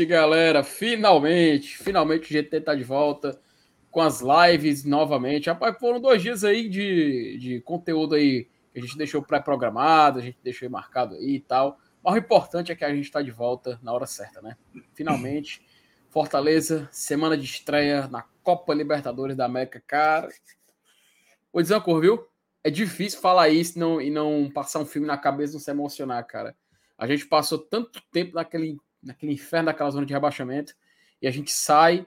noite, galera. Finalmente, finalmente o GT tá de volta com as lives novamente. Rapaz, foram dois dias aí de, de conteúdo aí que a gente deixou pré-programado, a gente deixou marcado aí e tal. Mas o importante é que a gente está de volta na hora certa, né? Finalmente, Fortaleza, semana de estreia na Copa Libertadores da América, cara. Vou dizer uma cor, viu? É difícil falar isso não, e não passar um filme na cabeça e não se emocionar, cara. A gente passou tanto tempo naquele, naquele inferno daquela zona de rebaixamento e a gente sai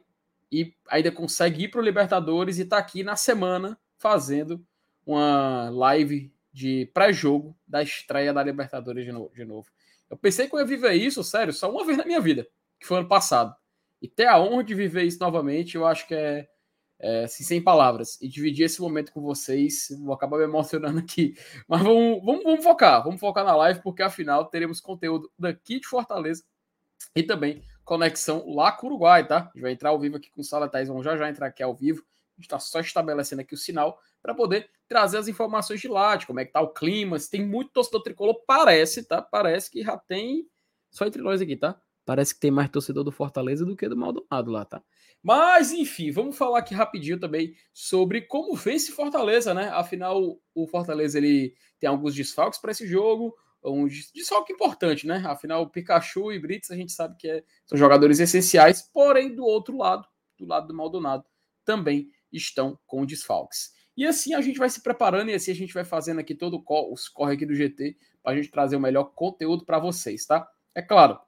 e ainda consegue ir para o Libertadores e tá aqui na semana fazendo uma live de pré-jogo da estreia da Libertadores de novo, de novo. Eu pensei que eu ia viver isso, sério, só uma vez na minha vida, que foi ano passado. E ter a honra de viver isso novamente, eu acho que é, é assim, sem palavras. E dividir esse momento com vocês, vou acabar me emocionando aqui. Mas vamos, vamos, vamos focar, vamos focar na live, porque afinal teremos conteúdo daqui de Fortaleza e também conexão lá com o Uruguai, tá? A gente vai entrar ao vivo aqui com o Sala Thais, vamos já já entrar aqui ao vivo. A gente está só estabelecendo aqui o sinal para poder trazer as informações de lá, de como é que tá o clima, se tem muito torcedor tricolor, parece, tá? Parece que já tem, só entre nós aqui, tá? Parece que tem mais torcedor do Fortaleza do que do Maldonado lá, tá? Mas, enfim, vamos falar aqui rapidinho também sobre como vence Fortaleza, né? Afinal, o Fortaleza ele tem alguns desfalques para esse jogo, um desfalque importante, né? Afinal, Pikachu e Brits a gente sabe que é, são jogadores essenciais, porém, do outro lado, do lado do Maldonado, também estão com desfalques. E assim a gente vai se preparando e assim a gente vai fazendo aqui todo o os corre aqui do GT para a gente trazer o melhor conteúdo para vocês, tá? É claro,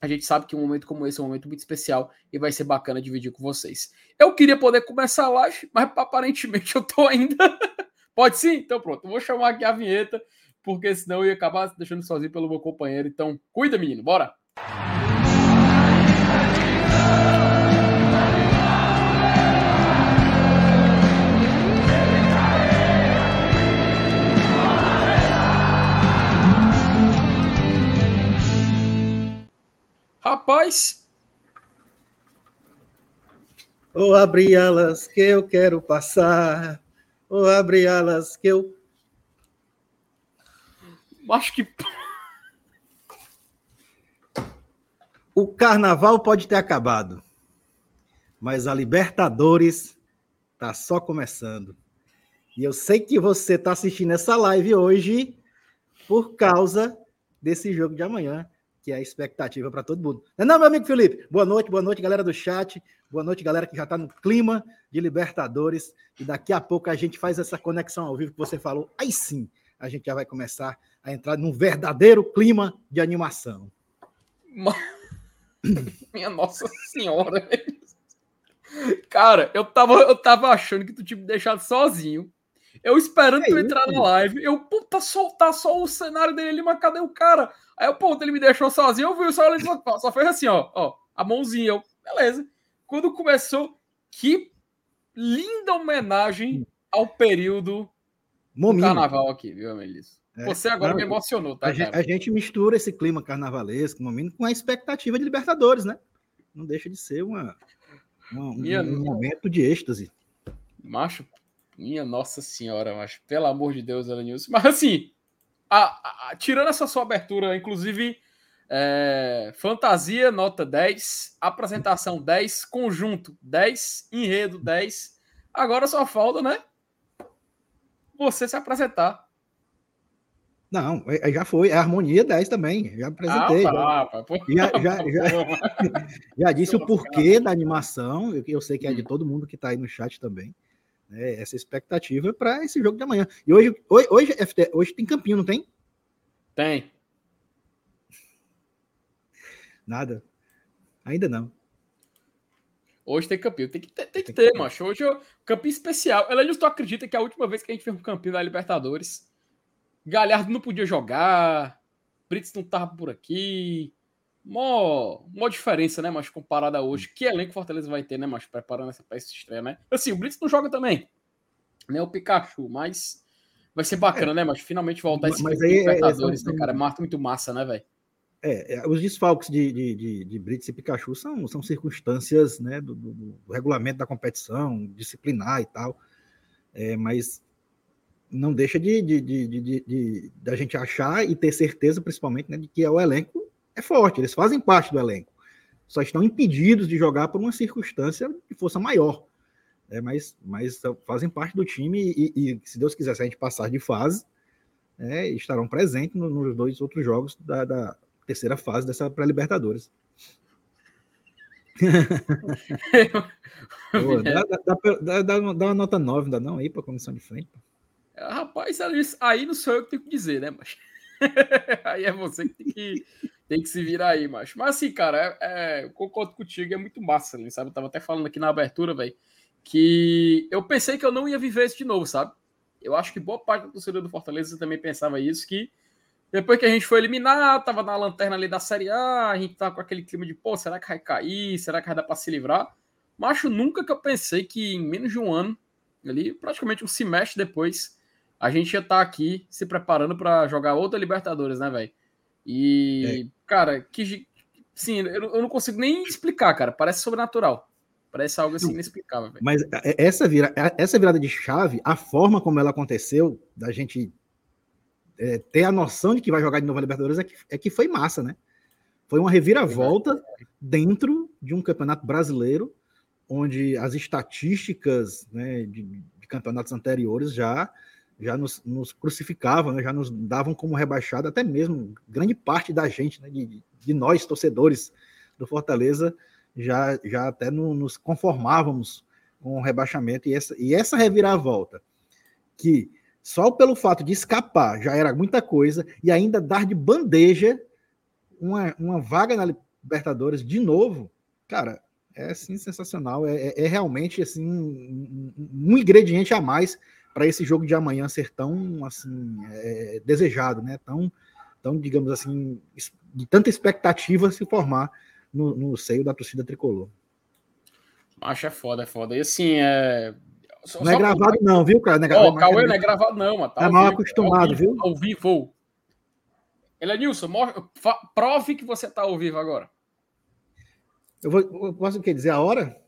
a gente sabe que um momento como esse é um momento muito especial e vai ser bacana dividir com vocês. Eu queria poder começar a live, mas aparentemente eu tô ainda. Pode sim? Então pronto, vou chamar aqui a vinheta, porque senão eu ia acabar deixando sozinho pelo meu companheiro. Então, cuida, menino, bora! Rapaz. Ou abrir alas que eu quero passar. Ou abrir alas que eu. Acho que. O carnaval pode ter acabado, mas a Libertadores tá só começando. E eu sei que você está assistindo essa live hoje por causa desse jogo de amanhã que é a expectativa para todo mundo. Não, é não, meu amigo Felipe? Boa noite, boa noite, galera do chat. Boa noite, galera que já está no clima de Libertadores. E daqui a pouco a gente faz essa conexão ao vivo que você falou. Aí sim, a gente já vai começar a entrar num verdadeiro clima de animação. Minha Nossa Senhora. Cara, eu tava, eu tava achando que tu tinha me deixado sozinho. Eu esperando é tu entrar na live. Eu, puta, soltar só o cenário dele ali, mas cadê o cara? Aí o ponto, ele me deixou sozinho, eu vi só ele só fez assim, ó, ó, a mãozinha, eu, beleza. Quando começou, que linda homenagem ao período Momino. carnaval aqui, viu, Amelis? É, Você agora não, me emocionou, tá? A gente, a gente, mistura esse clima carnavalesco, momento, com a expectativa de Libertadores, né? Não deixa de ser uma, uma minha, um, um momento de êxtase. Macho, minha Nossa Senhora, macho, pelo amor de Deus, Elenilson. Mas assim, a, a, tirando essa sua abertura, inclusive, é, fantasia, nota 10, apresentação 10, conjunto 10, enredo 10. Agora só falta, né? Você se apresentar. Não, já foi. É harmonia 10 também. Já apresentei. Ah, já, já, já, já, já, disse o porquê da animação. Eu, eu sei que é de hum. todo mundo que está aí no chat também né, essa expectativa para esse jogo de amanhã. E hoje, hoje, hoje, FT, hoje tem campinho, não tem? Tem. Nada. Ainda não. Hoje tem campinho. Tem que ter, tem que ter, ter macho. Hoje é um campinho especial. Ela justo acredita que a última vez que a gente fez um campinho da Libertadores, Galhardo não podia jogar, Brits não tava por aqui, Mó, mó diferença, né, mas comparada a hoje. Que elenco Fortaleza vai ter, né, mas preparando essa peça estreia, né? Assim, o Blitz não joga também, né, o Pikachu, mas vai ser bacana, é. né, mas finalmente voltar esse mas aí, Libertadores, é, né, cara? É muito massa, né, velho? É, é, os desfalques de, de, de, de Brits e Pikachu são, são circunstâncias né, do, do, do regulamento da competição, disciplinar e tal, é, mas não deixa de, de, de, de, de, de, a gente achar e ter certeza, principalmente, né, de que é o elenco é forte, eles fazem parte do elenco. Só estão impedidos de jogar por uma circunstância de força maior. É, mas, mas fazem parte do time e, e, se Deus quiser, se a gente passar de fase, é, estarão presentes nos dois outros jogos da, da terceira fase dessa pré-Libertadores. dá, dá, dá, dá, uma nota 9, dá não aí para a comissão de frente. Rapaz, aí não sou eu que tenho que dizer, né, mas aí é você que tem que, tem que se virar aí, macho. Mas assim, cara, é, é, concordo contigo, é muito massa, né, sabe? Eu tava até falando aqui na abertura, velho, que eu pensei que eu não ia viver isso de novo, sabe? Eu acho que boa parte do torcedor do Fortaleza também pensava isso, que depois que a gente foi eliminado, tava na lanterna ali da Série A, a gente tava com aquele clima de, pô, será que vai cair? Será que vai dar pra se livrar? Macho, nunca que eu pensei que em menos de um ano, ali, praticamente um semestre depois, a gente ia estar tá aqui se preparando para jogar outra Libertadores, né, velho? E, é. cara, que. Sim, eu não consigo nem explicar, cara. Parece sobrenatural. Parece algo assim inexplicável. Véio. Mas é, essa, vira, essa virada de chave, a forma como ela aconteceu, da gente é, ter a noção de que vai jogar de novo a Libertadores, é que, é que foi massa, né? Foi uma reviravolta dentro de um campeonato brasileiro, onde as estatísticas né, de, de campeonatos anteriores já já nos, nos crucificavam, né, já nos davam como rebaixado, até mesmo grande parte da gente, né, de, de nós, torcedores do Fortaleza, já, já até no, nos conformávamos com o rebaixamento. E essa, e essa reviravolta, que só pelo fato de escapar já era muita coisa, e ainda dar de bandeja uma, uma vaga na Libertadores de novo, cara, é assim sensacional. É, é, é realmente assim um, um ingrediente a mais para esse jogo de amanhã ser tão assim é, desejado, né? Tão, tão digamos assim, de tanta expectativa se formar no, no seio da torcida tricolor. Acho é foda, é foda. E assim, é. Só, não é gravado, não, viu, cara? Não é gravado, oh, Cauê não é gravado, não, mano. Tá é mal vivo, acostumado, ao vivo, viu? Ao vivo. Elenilson, prove que você tá ao vivo agora. Eu, vou, eu posso o quê? Dizer a hora?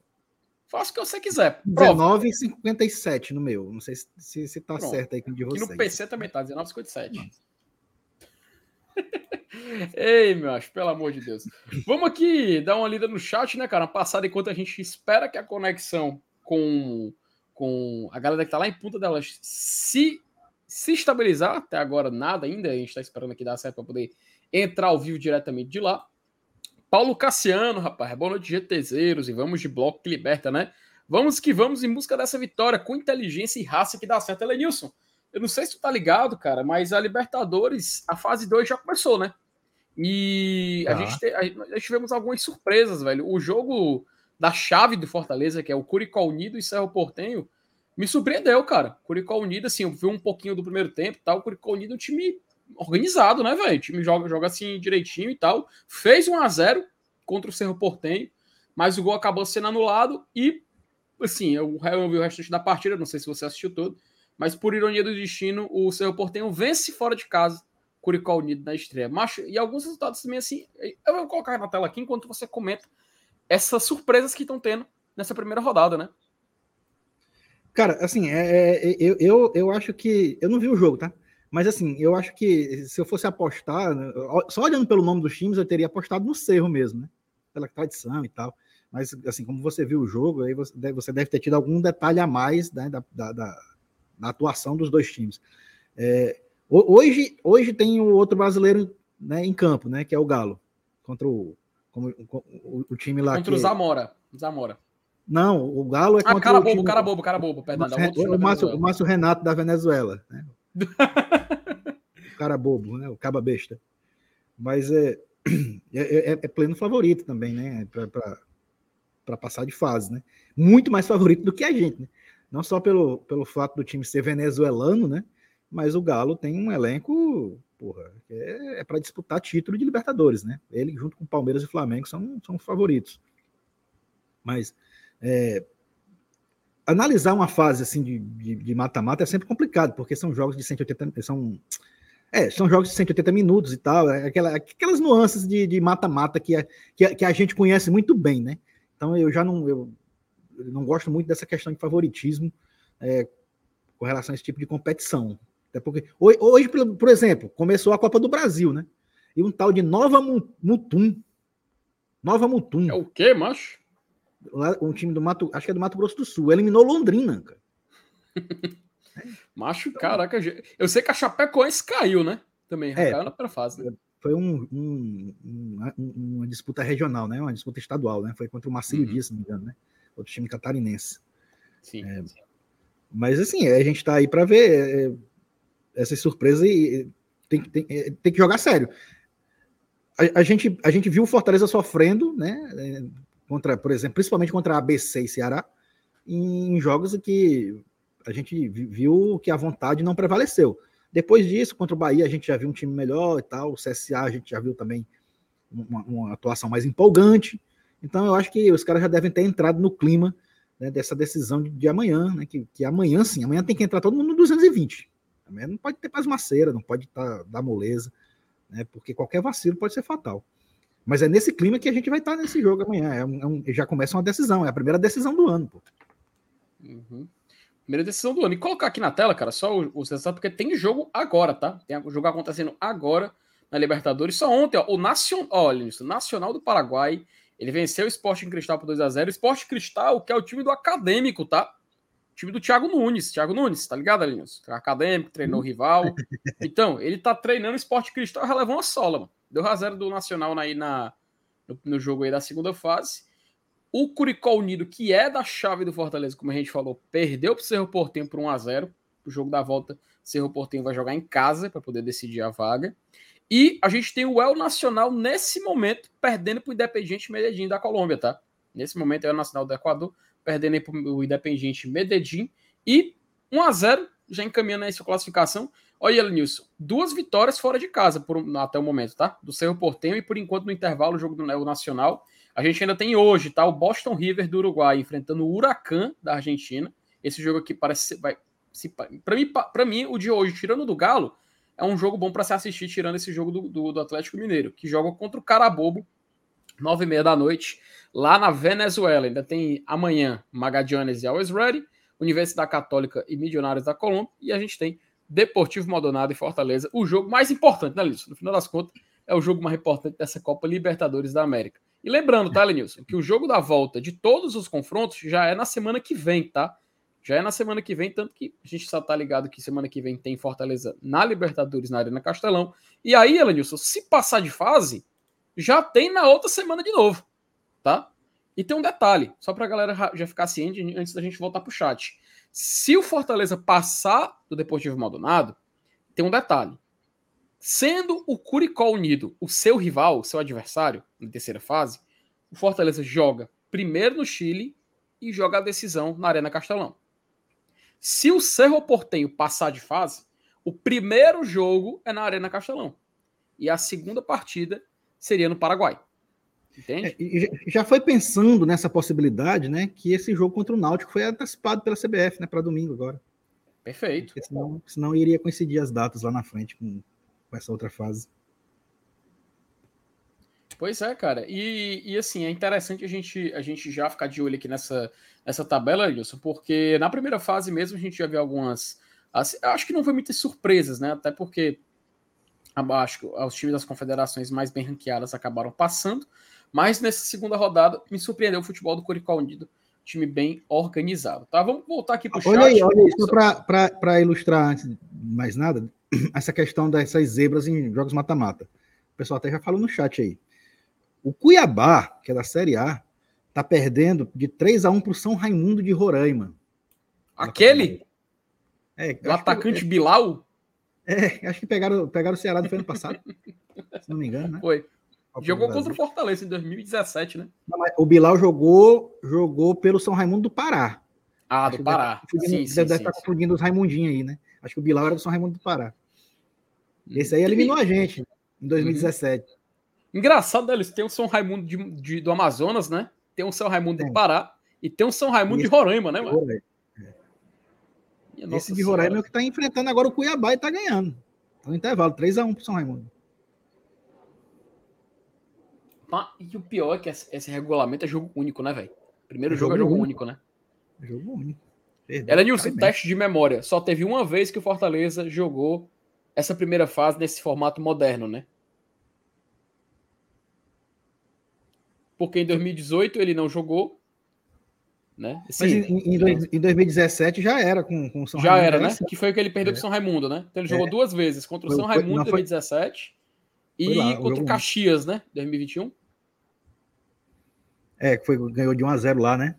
Faça o que você quiser. 19,57 no meu. Não sei se, se, se tá Pronto. certo aí com o de vocês. Aqui no PC também tá 19,57. Ei, meu acho, pelo amor de Deus. Vamos aqui dar uma lida no chat, né, cara? Passada enquanto a gente espera que a conexão com, com a galera que tá lá em Punta delas se, se estabilizar. Até agora nada ainda. A gente tá esperando aqui dar certo para poder entrar ao vivo diretamente de lá. Paulo Cassiano, rapaz, boa noite, GTZeros, e vamos de bloco que liberta, né? Vamos que vamos em busca dessa vitória com inteligência e raça que dá certo. Elenilson, eu não sei se tu tá ligado, cara, mas a Libertadores, a fase 2 já começou, né? E a, ah. gente te, a, nós tivemos algumas surpresas, velho. O jogo da chave do Fortaleza, que é o Curicó Unido e Cerro Portenho, me surpreendeu, cara. Curicó Unido, assim, eu vi um pouquinho do primeiro tempo tal. O Curicó Unido é um time organizado, né, velho? O time joga, joga assim direitinho e tal. Fez 1 a 0 contra o Cerro Portenho, mas o gol acabou sendo anulado e, assim, eu, eu vi o restante da partida, não sei se você assistiu todo, mas por ironia do destino, o Cerro Portenho vence fora de casa Curicó Unido na estreia. Macho, e alguns resultados também, assim, eu vou colocar na tela aqui enquanto você comenta essas surpresas que estão tendo nessa primeira rodada, né? Cara, assim, é, é, eu, eu, eu acho que. Eu não vi o jogo, tá? Mas assim, eu acho que se eu fosse apostar, né, só olhando pelo nome dos times, eu teria apostado no Cerro mesmo, né? Pela tradição e tal. Mas assim, como você viu o jogo, aí você deve, você deve ter tido algum detalhe a mais né, da, da, da, da, atuação dos dois times. É, hoje, hoje tem o outro brasileiro né, em campo, né? Que é o Galo, contra o, como, o, o time lá. Contra que... o Zamora. Zamora. Não, o Galo é ah, contra cara o bobo, time... cara bobo, cara bobo, perdão. O, Márcio, o Márcio Renato da Venezuela, né? o cara bobo, né? O caba besta. Mas é, é, é, é pleno favorito também, né? Para passar de fase, né? Muito mais favorito do que a gente, né? Não só pelo, pelo fato do time ser venezuelano, né? Mas o Galo tem um elenco, porra, é, é para disputar título de Libertadores, né? Ele, junto com Palmeiras e Flamengo, são, são favoritos. Mas é, analisar uma fase assim de mata-mata é sempre complicado, porque são jogos de 180 são é, são jogos de 180 minutos e tal, é aquela, aquelas nuances de mata-mata que, que, que, a gente conhece muito bem, né? Então eu já não, eu, eu não gosto muito dessa questão de favoritismo é, com relação a esse tipo de competição. Até porque hoje, por, exemplo, começou a Copa do Brasil, né? e um tal de Nova Mutum. Nova Mutum. É o quê, macho? Um time do Mato, acho que é do Mato Grosso do Sul. Eliminou Londrina, cara. macho, caraca. Eu sei que a Chapecoense caiu, né? Também, é, caiu na primeira fase. Né? Foi um, um, um, uma disputa regional, né? Uma disputa estadual, né? Foi contra o Marcelo uhum. Dias, se não me engano, né? Outro time catarinense. Sim. É, mas assim, a gente tá aí para ver é, é, essa surpresa e tem, tem, é, tem que jogar sério a, a, gente, a gente viu o Fortaleza sofrendo, né? É, contra, por exemplo, principalmente contra a ABC e Ceará, em jogos que a gente viu que a vontade não prevaleceu. Depois disso, contra o Bahia, a gente já viu um time melhor e tal. O CSA a gente já viu também uma, uma atuação mais empolgante. Então, eu acho que os caras já devem ter entrado no clima né, dessa decisão de, de amanhã, né? Que, que, amanhã sim, amanhã tem que entrar todo mundo no 220. Amanhã não pode ter mais maceira, não pode tá, dar moleza né? Porque qualquer vacilo pode ser fatal. Mas é nesse clima que a gente vai estar nesse jogo amanhã. É um, é um, já começa uma decisão, é a primeira decisão do ano, pô. Uhum. Primeira decisão do ano. E colocar aqui na tela, cara, só o, o porque tem jogo agora, tá? Tem jogo acontecendo agora na Libertadores. Só ontem, ó, o Nacional, olha isso, Nacional do Paraguai, ele venceu o Esporte em Cristal por 2 a 0 Esporte Cristal, que é o time do Acadêmico, tá? Time do Thiago Nunes. Thiago Nunes, tá ligado, Alinhos? Acadêmico, treinou rival. Então, ele tá treinando esporte cristal e relevou uma sola, mano. Deu razão do Nacional aí na, no, no, jogo aí da segunda fase. O Curicó Unido, que é da chave do Fortaleza, como a gente falou, perdeu pro Cerro Portenho por 1x0. O jogo da volta, Cerro Portenho vai jogar em casa para poder decidir a vaga. E a gente tem o El Nacional nesse momento perdendo pro Independiente Medellín da Colômbia, tá? Nesse momento é o Nacional do Equador perdendo para o Independiente Medellín. E 1 a 0 já encaminhando aí sua classificação. Olha, Nilson, duas vitórias fora de casa por, até o momento, tá? Do Cerro Portenho e por enquanto no intervalo o jogo do Neo Nacional. A gente ainda tem hoje, tá? O Boston River do Uruguai enfrentando o Huracan da Argentina. Esse jogo aqui parece vai se para mim, para mim o de hoje, tirando do Galo, é um jogo bom para se assistir tirando esse jogo do, do, do Atlético Mineiro, que joga contra o Carabobo nove e meia da noite, lá na Venezuela. Ainda tem amanhã Magallanes e Always Ready, Universidade Católica e Milionários da Colômbia, e a gente tem Deportivo Maldonado e Fortaleza, o jogo mais importante, né, Lenilson? No final das contas, é o jogo mais importante dessa Copa Libertadores da América. E lembrando, tá, Lenilson, que o jogo da volta de todos os confrontos já é na semana que vem, tá? Já é na semana que vem, tanto que a gente só tá ligado que semana que vem tem Fortaleza na Libertadores, na Arena Castelão. E aí, Elenilson, se passar de fase, já tem na outra semana de novo, tá? E tem um detalhe, só para a galera já ficar ciente antes da gente voltar para o chat. Se o Fortaleza passar do Deportivo Maldonado, tem um detalhe. Sendo o Curicó Unido o seu rival, o seu adversário, na terceira fase, o Fortaleza joga primeiro no Chile e joga a decisão na Arena Castelão. Se o Cerro Portenho passar de fase, o primeiro jogo é na Arena Castelão. E a segunda partida seria no Paraguai. Entende? É, já foi pensando nessa possibilidade, né? Que esse jogo contra o Náutico foi antecipado pela CBF, né? Para domingo agora. Perfeito. Porque senão, senão iria coincidir as datas lá na frente com, com essa outra fase. Pois é, cara. E, e assim, é interessante a gente, a gente já ficar de olho aqui nessa, nessa tabela, Wilson, porque na primeira fase mesmo a gente já viu algumas. Assim, acho que não foi muitas surpresas, né? Até porque abaixo, os times das confederações mais bem ranqueadas acabaram passando, mas nessa segunda rodada me surpreendeu o futebol do Curicó Unido, time bem organizado, tá? Vamos voltar aqui para o chat. Olha aí, olha aí, só para ilustrar antes de mais nada, essa questão dessas zebras em jogos mata-mata. O pessoal até já falou no chat aí. O Cuiabá, que é da Série A, tá perdendo de 3 a 1 para o São Raimundo de Roraima. Aquele? É, o atacante que, é, Bilal? É, acho que pegaram, pegaram o Ceará do ano passado. se não me engano, né? Foi. Jogou contra o Fortaleza em 2017, né? Não, o Bilal jogou, jogou pelo São Raimundo do Pará. Ah, acho do Pará. Deve, sim, deve, sim, deve sim, estar confundindo os Raimundinhos aí, né? Acho que o Bilal era do São Raimundo do Pará. Esse aí eliminou a gente em 2017. Uhum. Engraçado, né, eles tem o São Raimundo de, de, do Amazonas, né? Tem o São Raimundo do Pará e tem o São Raimundo de Roraima, né, mano? Minha Esse de Roraima é o que está enfrentando agora o Cuiabá e está ganhando. Então, intervalo, 3x1 para o São Raimundo. Tá, e o pior é que esse, regulamento é jogo único, né, velho? Primeiro jogo, jogo é jogo único, único né? É jogo único. Perdão, Ela Nilson, teste de memória. Só teve uma vez que o Fortaleza jogou essa primeira fase nesse formato moderno, né? Porque em 2018 ele não jogou, né? Sim, Mas em, em, em, 2017 já era com, com o São Já Raimundo, era, né? Que foi que ele perdeu é. com o São Raimundo, né? Então ele jogou é. duas vezes, contra o São Raimundo em 2017 e lá, contra o Caxias, né? 2021. É, que foi, ganhou de 1 a 0 lá, né?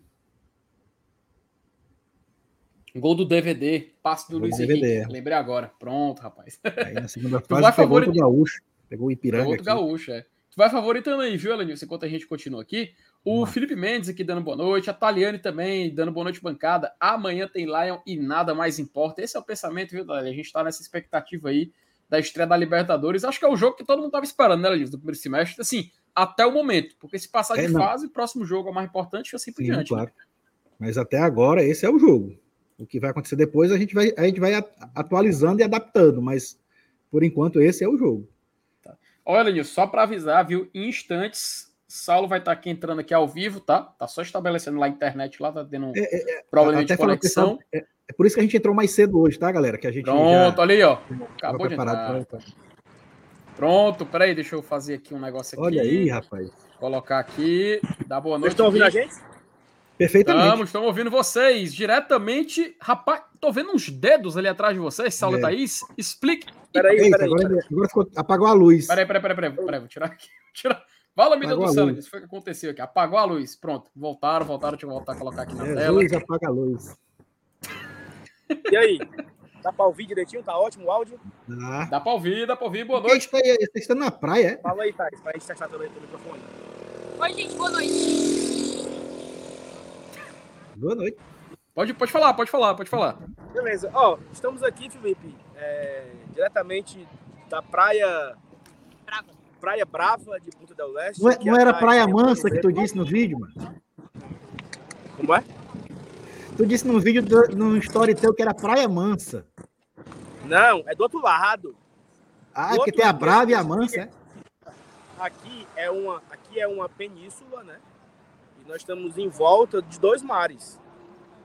Gol do DVD, passe do Gol Luiz DVD, Henrique. É. Lembrei agora. Pronto, rapaz. Aí na segunda fase pegou outro gaúcho. Pegou o Ipiranga. Pegou outro gaúcho, é. Vai favoritando aí, viu, Elenilson? Enquanto a gente continua aqui. O Felipe Mendes aqui dando boa noite. A Taliane também dando boa noite, bancada. Amanhã tem Lion e nada mais importa. Esse é o pensamento, viu, Taliane? A gente tá nessa expectativa aí da estreia da Libertadores. Acho que é o jogo que todo mundo tava esperando, né, Elenilson? Do primeiro semestre. Assim, até o momento. Porque se passar de é, fase, o próximo jogo é o mais importante e assim por Sim, diante. Né? Claro. Né? Mas até agora, esse é o jogo. O que vai acontecer depois, a gente vai, a gente vai atualizando e adaptando, mas por enquanto esse é o jogo. Olha, Nilson, só para avisar, viu? Em instantes, Saulo vai estar tá aqui entrando aqui ao vivo, tá? Tá só estabelecendo lá a internet, lá tá tendo um é, é, é problema de conexão. É, é, por isso que a gente entrou mais cedo hoje, tá, galera? Que a gente Pronto, já... olha aí, ó. Acabou de entrar. Pra... Pronto, peraí, deixa eu fazer aqui um negócio aqui. Olha aí, rapaz. Colocar aqui. Dá boa noite. Vocês estão ouvindo a gente? Perfeitamente. Estamos, estamos ouvindo vocês diretamente. Rapaz, tô vendo uns dedos ali atrás de vocês, Saulo é. Thaís. Explique. Peraí, peraí. Agora, agora ficou, apagou a luz. Peraí, peraí, peraí, peraí. peraí vou tirar aqui. Tirar. Fala, menina do céu, isso foi o que aconteceu aqui. Apagou a luz. Pronto, voltaram, voltaram. Deixa eu voltar a colocar aqui na é, tela. Luz, apaga a luz. E aí? Dá pra ouvir direitinho? Tá ótimo o áudio? Dá. Dá pra ouvir, dá pra ouvir. Boa noite. Você está na praia, é? Fala aí, Thais, pra gente testar também o microfone. Oi, gente, boa noite. Boa noite. Pode, pode falar, pode falar, pode falar. Beleza. Ó, estamos aqui, Felipe, é, diretamente da praia. Brava. Praia Brava de Punta del Leste. Não, é, não era Praia Mansa que tu disse no vídeo, mano? Como é? Tu disse no vídeo, do, no story teu que era Praia Mansa. Não, é do outro lado. Ah, do é que tem a Brava e a Mansa, é? Aqui é uma, aqui é uma península, né? nós estamos em volta de dois mares.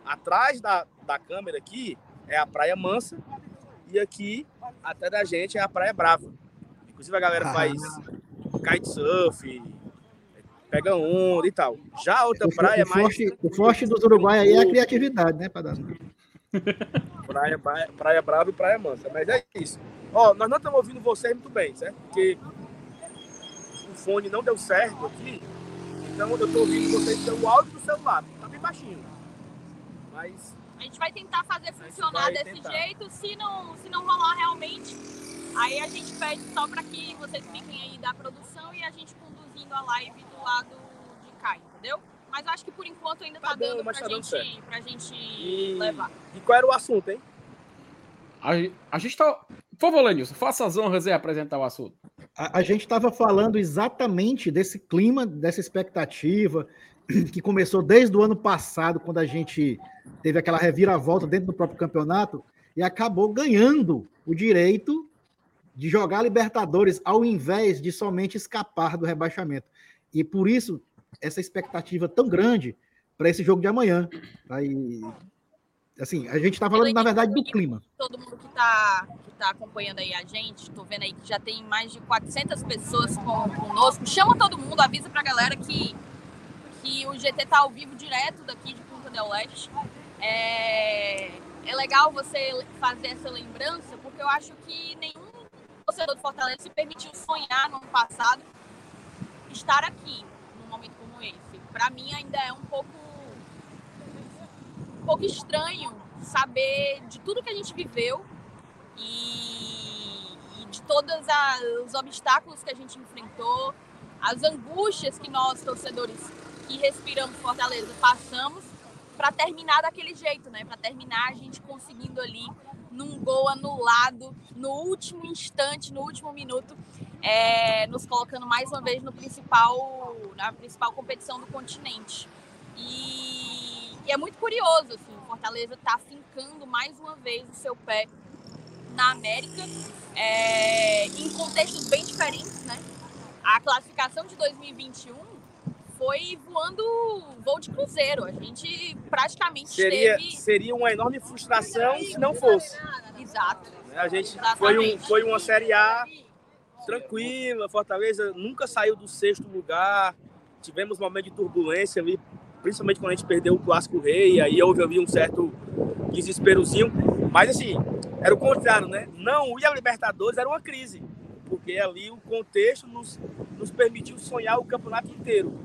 Atrás da, da câmera aqui é a Praia Mansa e aqui, até da gente, é a Praia Brava. Inclusive a galera faz kitesurf, pega onda e tal. Já a outra o, praia é mais... O forte dos Uruguai aí é a criatividade, né, dar... praia, praia, praia Brava e Praia Mansa. Mas é isso. Ó, nós não estamos ouvindo vocês muito bem, certo? Porque o fone não deu certo aqui então eu tô ouvindo vocês pelo áudio do celular, tá bem baixinho. Mas. A gente vai tentar fazer funcionar desse tentar. jeito. Se não, se não rolar realmente, aí a gente pede só para que vocês fiquem aí da produção e a gente conduzindo a live do lado de cá, entendeu? Mas acho que por enquanto ainda tá, tá dando, pra, tá gente, dando pra gente e... levar. E qual era o assunto, hein? A, a gente tá. Por favor, Lenilson, faça as honras e apresentar o assunto. A, a gente estava falando exatamente desse clima, dessa expectativa, que começou desde o ano passado, quando a gente teve aquela reviravolta dentro do próprio campeonato, e acabou ganhando o direito de jogar Libertadores, ao invés de somente escapar do rebaixamento. E por isso, essa expectativa tão grande para esse jogo de amanhã. Aí, assim, a gente está falando, na verdade, do clima. Todo mundo que está que tá acompanhando aí a gente, estou vendo aí que já tem mais de 400 pessoas com, conosco. Chama todo mundo, avisa para a galera que, que o GT está ao vivo direto daqui de Punta del Leste. É, é legal você fazer essa lembrança, porque eu acho que nenhum torcedor do Fortaleza se permitiu sonhar no ano passado estar aqui, num momento como esse. Para mim ainda é um pouco um pouco estranho saber de tudo que a gente viveu e, e de todos os obstáculos que a gente enfrentou, as angústias que nós, torcedores que respiramos Fortaleza, passamos para terminar daquele jeito, né? Para terminar a gente conseguindo ali num gol anulado no último instante, no último minuto, é, nos colocando mais uma vez no principal, na principal competição do continente. E e é muito curioso, assim, Fortaleza está fincando mais uma vez o seu pé na América, é, em contextos bem diferentes, né? A classificação de 2021 foi voando voo de cruzeiro. A gente praticamente seria, teve... Seria uma enorme frustração se não fosse. Exato. A gente foi, um, foi uma Série A tranquila, Fortaleza nunca saiu do sexto lugar, tivemos um momento de turbulência ali, principalmente quando a gente perdeu o Clássico Rei, aí houve ali um certo desesperozinho. Mas assim, era o contrário, né? Não ir a Libertadores era uma crise, porque ali o contexto nos, nos permitiu sonhar o campeonato inteiro.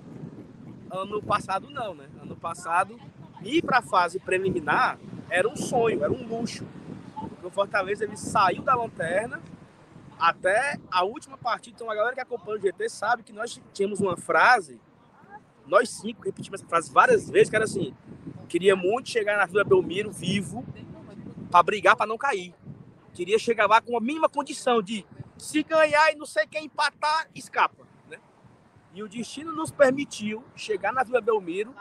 Ano passado não, né? Ano passado ir para a fase preliminar era um sonho, era um luxo. Porque o Fortaleza ele saiu da lanterna até a última partida. Então a galera que acompanha o GT sabe que nós tínhamos uma frase, nós cinco repetimos essa frase várias vezes, que era assim: queria muito chegar na Vila Belmiro vivo para brigar para não cair. Queria chegar lá com a mínima condição de se ganhar e não sei quem empatar, escapa. E o destino nos permitiu chegar na Vila Belmiro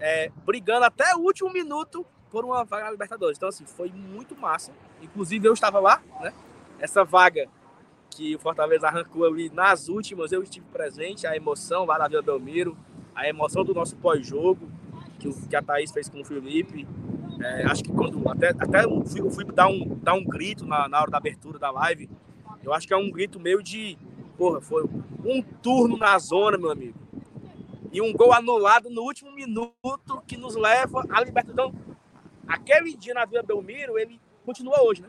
é, brigando até o último minuto por uma vaga na Libertadores. Então, assim, foi muito massa. Inclusive, eu estava lá, né? Essa vaga que o Fortaleza arrancou ali nas últimas, eu estive presente, a emoção lá na Vila Belmiro, a emoção do nosso pós-jogo, que, que a Thaís fez com o Felipe. É, acho que quando até, até eu fui, eu fui dar, um, dar um grito na, na hora da abertura da live, eu acho que é um grito meio de. Porra, foi um turno na zona, meu amigo e um gol anulado no último minuto que nos leva à Libertadores. Então, aquele dia na Vila Belmiro, ele continua hoje, né?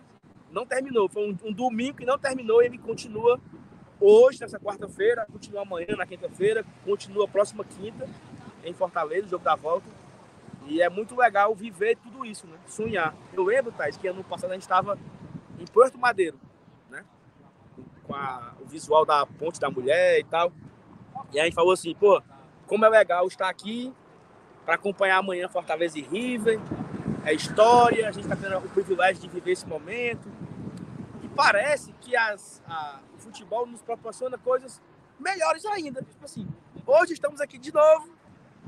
Não terminou. Foi um, um domingo que não terminou e ele continua hoje, nessa quarta-feira, continua amanhã, na quinta-feira, continua próxima quinta, em Fortaleza, jogo da volta. E é muito legal viver tudo isso, né? Sonhar. Eu lembro, Thais, que ano passado a gente estava em Porto Madeiro? Com a, o visual da Ponte da Mulher e tal. E a gente falou assim, pô, como é legal estar aqui para acompanhar amanhã Fortaleza e River, é história, a gente está tendo o privilégio de viver esse momento. E parece que as, a, o futebol nos proporciona coisas melhores ainda. Tipo assim, hoje estamos aqui de novo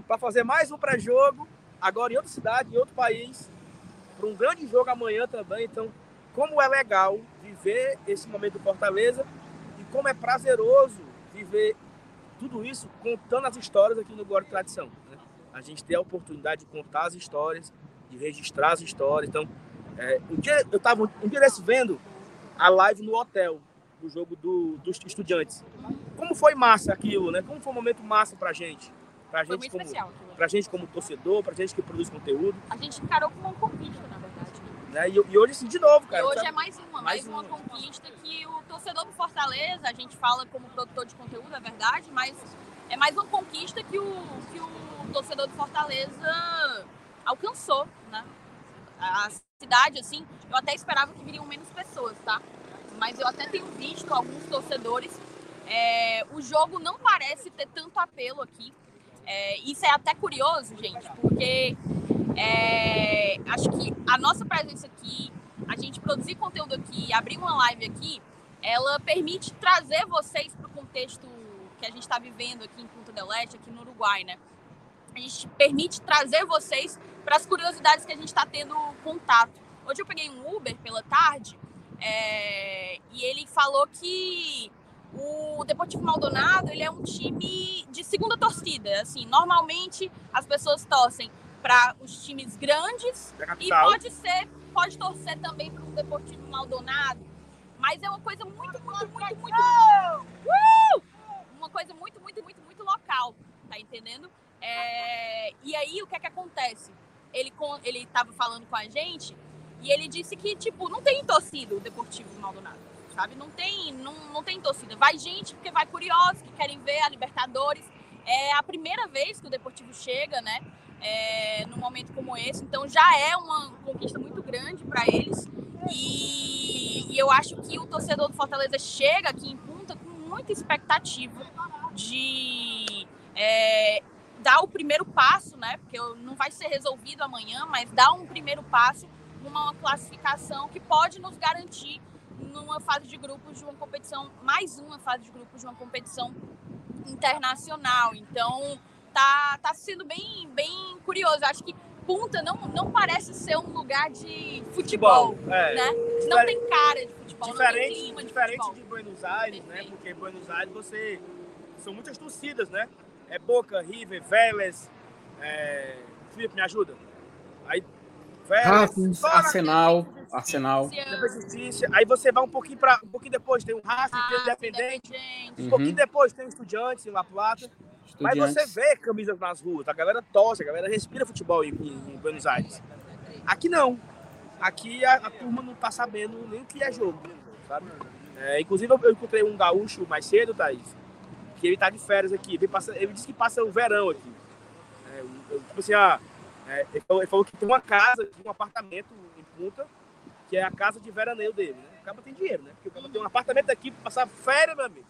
para fazer mais um pré-jogo, agora em outra cidade, em outro país, para um grande jogo amanhã também. Então, como é legal viver esse momento do Fortaleza e como é prazeroso viver tudo isso contando as histórias aqui no Glória e Tradição. Né? A gente tem a oportunidade de contar as histórias, de registrar as histórias. Então, é, um dia eu estava um dia vendo a live no hotel do jogo do, dos estudantes. Como foi massa aquilo, né? Como foi um momento massa pra gente? Pra gente, como, especial, pra gente como torcedor, pra gente que produz conteúdo. A gente encarou como uma conquista, na verdade. Né? E, e, hoje, assim, de novo, cara. E hoje é mais uma, mais, mais uma, uma conquista que o torcedor do Fortaleza, a gente fala como produtor de conteúdo, é verdade, mas é mais uma conquista que o, que o torcedor do Fortaleza alcançou, né? A cidade, assim, eu até esperava que viriam menos pessoas, tá? Mas eu até tenho visto alguns torcedores. É, o jogo não parece ter tanto apelo aqui. É, isso é até curioso, gente, porque é, acho que a nossa presença aqui, a gente produzir conteúdo aqui, abrir uma live aqui, ela permite trazer vocês para o contexto que a gente está vivendo aqui em Punta del Este, aqui no Uruguai, né? A gente permite trazer vocês para as curiosidades que a gente está tendo contato. Hoje eu peguei um Uber pela tarde é, e ele falou que o Deportivo Maldonado ele é um time de segunda torcida. Assim, normalmente as pessoas torcem para os times grandes e pode ser, pode torcer também para o Deportivo Maldonado, mas é uma coisa muito, muito, muito, muito, uh! uma coisa muito, muito, muito, muito local, tá entendendo? É... E aí o que é que acontece? Ele ele estava falando com a gente e ele disse que tipo não tem torcida o Deportivo Maldonado, sabe? Não tem, não, não tem torcida. Vai gente porque vai curiosos que querem ver a Libertadores. É a primeira vez que o Deportivo chega, né? É, num momento como esse. Então já é uma conquista muito grande para eles. E, e, eu acho que o torcedor do Fortaleza chega aqui em Punta com muita expectativa de é, dar o primeiro passo, né? Porque não vai ser resolvido amanhã, mas dar um primeiro passo numa classificação que pode nos garantir numa fase de grupos de uma competição, mais uma fase de grupos de uma competição internacional. Então, tá, tá sendo bem, bem curioso. Acho que Punta não, não parece ser um lugar de futebol, futebol é. né? Não tem cara de futebol, diferente, de diferente futebol. de Buenos Aires, né? Porque Buenos Aires você são muitas torcidas, né? É Boca, River, Vélez, é... Felipe, me ajuda. Aí Vélez, Arsenal, Arsenal. Justiça. Aí você vai um pouquinho para um pouquinho depois tem o Racing, ah, tem o Independente, um uhum. pouquinho depois tem o Estudiantes em La Plata. Mas você vê camisas nas ruas, a galera tosse, a galera respira futebol em, em, Buenos Aires. Aqui não. Aqui a, a, turma não tá sabendo nem o que é jogo, sabe? É, inclusive eu, eu encontrei um gaúcho mais cedo, Thaís, que ele tá de férias aqui. Ele, passa, ele disse que passa o verão aqui. É, eu, tipo assim, ah, é, ele, falou, ele, falou, que tem uma casa, um apartamento em Punta, que é a casa de veraneio dele, né? O cara tem dinheiro, né? Porque o cara tem um apartamento aqui para passar férias, meu amigo.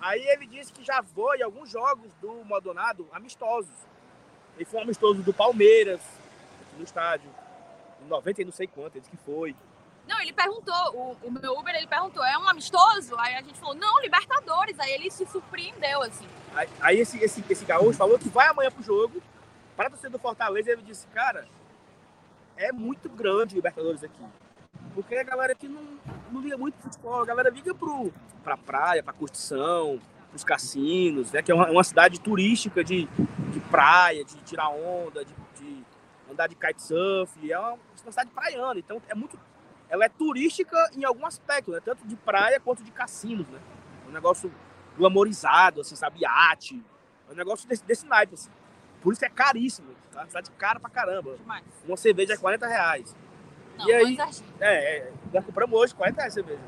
Aí ele disse que já foi em alguns jogos do Maldonado amistosos. Ele foi um amistoso do Palmeiras, aqui no estádio. Em 90 e não sei quanto, ele disse que foi. Não, ele perguntou, o, o, meu Uber, ele perguntou, é um amistoso? Aí a gente falou, não, Libertadores. Aí ele se surpreendeu, assim. Aí, aí esse, esse, esse gaúcho falou que vai amanhã pro jogo, para torcer do Fortaleza, ele disse, cara, é muito grande o Libertadores aqui. Porque a galera aqui não, não liga muito pro futebol, a galera liga pro, pra praia, pra curtição, pros cassinos, né? Que é uma, uma cidade turística de, de praia, de tirar onda, de, de andar de kitesurf. É uma, uma cidade praiana, então é muito. Ela é turística em algum aspecto, né? Tanto de praia quanto de cassinos, né? É um negócio glamorizado, assim, sabe? Arte. É um negócio desse, desse naipe, assim. Por isso é caríssimo, tá? Cidade cara pra caramba. Demais. Uma cerveja é 40 reais. Não, E aí- É, é, nós compramos hoje 40 reais a cerveja.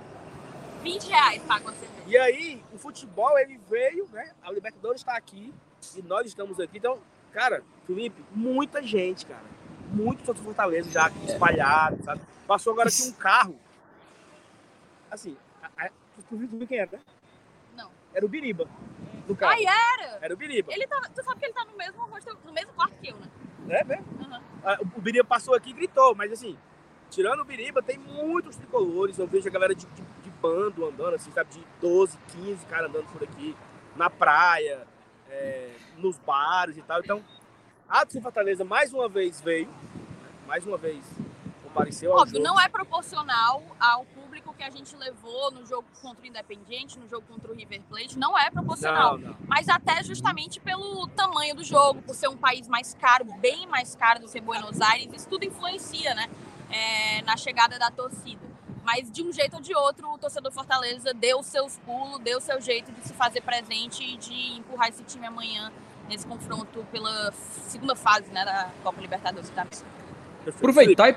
20 reais paga uma cerveja. E aí, o futebol, ele veio, né? A Libertadores está aqui e nós estamos aqui. Então, cara, Felipe, muita gente, cara. Muito todo Fortaleza já aqui espalhado, sabe? Passou agora aqui um carro. Assim, a, a, tu viu quem era, né? Não. Era o Biriba. No carro. Ai, era! Era o Biriba. Ele tá, tu sabe que ele tá no mesmo, no mesmo quarto que eu, né? É mesmo? Ah, O Biriba passou aqui e gritou, mas assim, tirando o Biriba, tem muitos tricolores. Eu vejo a galera de, de, de bando andando, assim, sabe? De 12, 15 caras andando por aqui, na praia, é, nos bares e tal. Então, a Torcida Fortaleza mais uma vez veio, né? mais uma vez compareceu Óbvio, não é proporcional ao público que a gente levou no jogo contra o Independiente, no jogo contra o River Plate. Não é proporcional. Não, não. Mas até justamente pelo tamanho do jogo, por ser um país mais caro, bem mais caro do que Buenos Aires, isso tudo influencia, né? É, na chegada da torcida. Mas de um jeito ou de outro, o torcedor Fortaleza deu seus pulos, deu seu jeito de se fazer presente e de empurrar esse time amanhã nesse confronto pela segunda fase né, da Copa Libertadores América. Aproveitar e,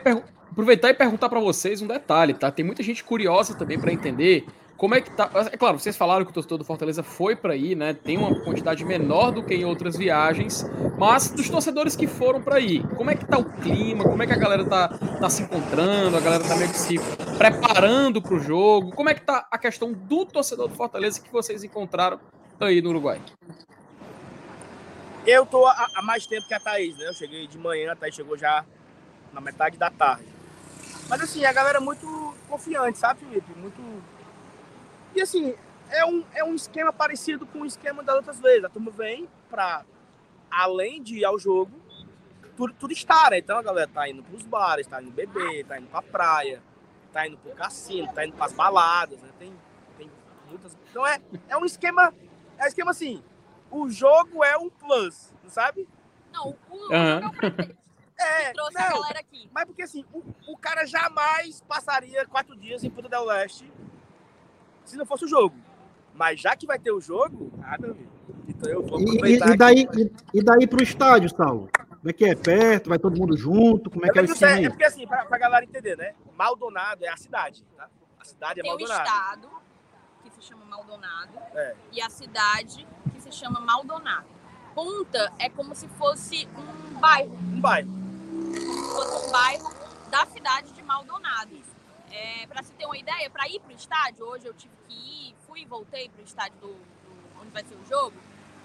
aproveitar e perguntar para vocês um detalhe, tá? Tem muita gente curiosa também para entender como é que tá. É claro, vocês falaram que o torcedor do Fortaleza foi para aí, né? Tem uma quantidade menor do que em outras viagens, mas dos torcedores que foram para aí, como é que tá o clima? Como é que a galera tá, tá se encontrando? A galera tá meio que se preparando para o jogo? Como é que tá a questão do torcedor do Fortaleza que vocês encontraram aí no Uruguai? Eu tô há mais tempo que a Thaís, né? Eu cheguei de manhã, a Thaís chegou já na metade da tarde. Mas assim, a galera é muito confiante, sabe, Felipe? Muito. E assim, é um, é um esquema parecido com o esquema das outras vezes. A turma vem pra, além de ir ao jogo, tudo, tudo está, né? Então a galera tá indo pros bares, tá indo beber, tá indo pra praia, tá indo pro cassino, tá indo pras baladas, né? Tem, tem muitas. Então é, é um esquema. É um esquema assim. O jogo é um plus, sabe? Não, o, o jogo é o pretexto É, que trouxe a não, galera aqui. mas porque assim, o, o cara jamais passaria quatro dias em Punta del Leste se não fosse o jogo. Mas já que vai ter o jogo, ah, meu amigo. Então eu vou E, e- aproveitar. e daí, e, e daí pro estádio, Saulo? Como é que é? Perto? Vai todo mundo junto? Como é que é o porque, esquema é porque assim, pra, pra galera entender, né? Maldonado é a cidade, tá? A cidade é Tem o Maldonado. estado, que se chama Maldonado, É. e a cidade, que se chama Maldonado. Punta é como se fosse um bairro, Um bairro. como se fosse um bairro da cidade de Maldonado. É, para se ter uma ideia, para ir para o estádio, hoje eu tive que ir, fui e voltei para o estádio do, do- onde vai ser o jogo,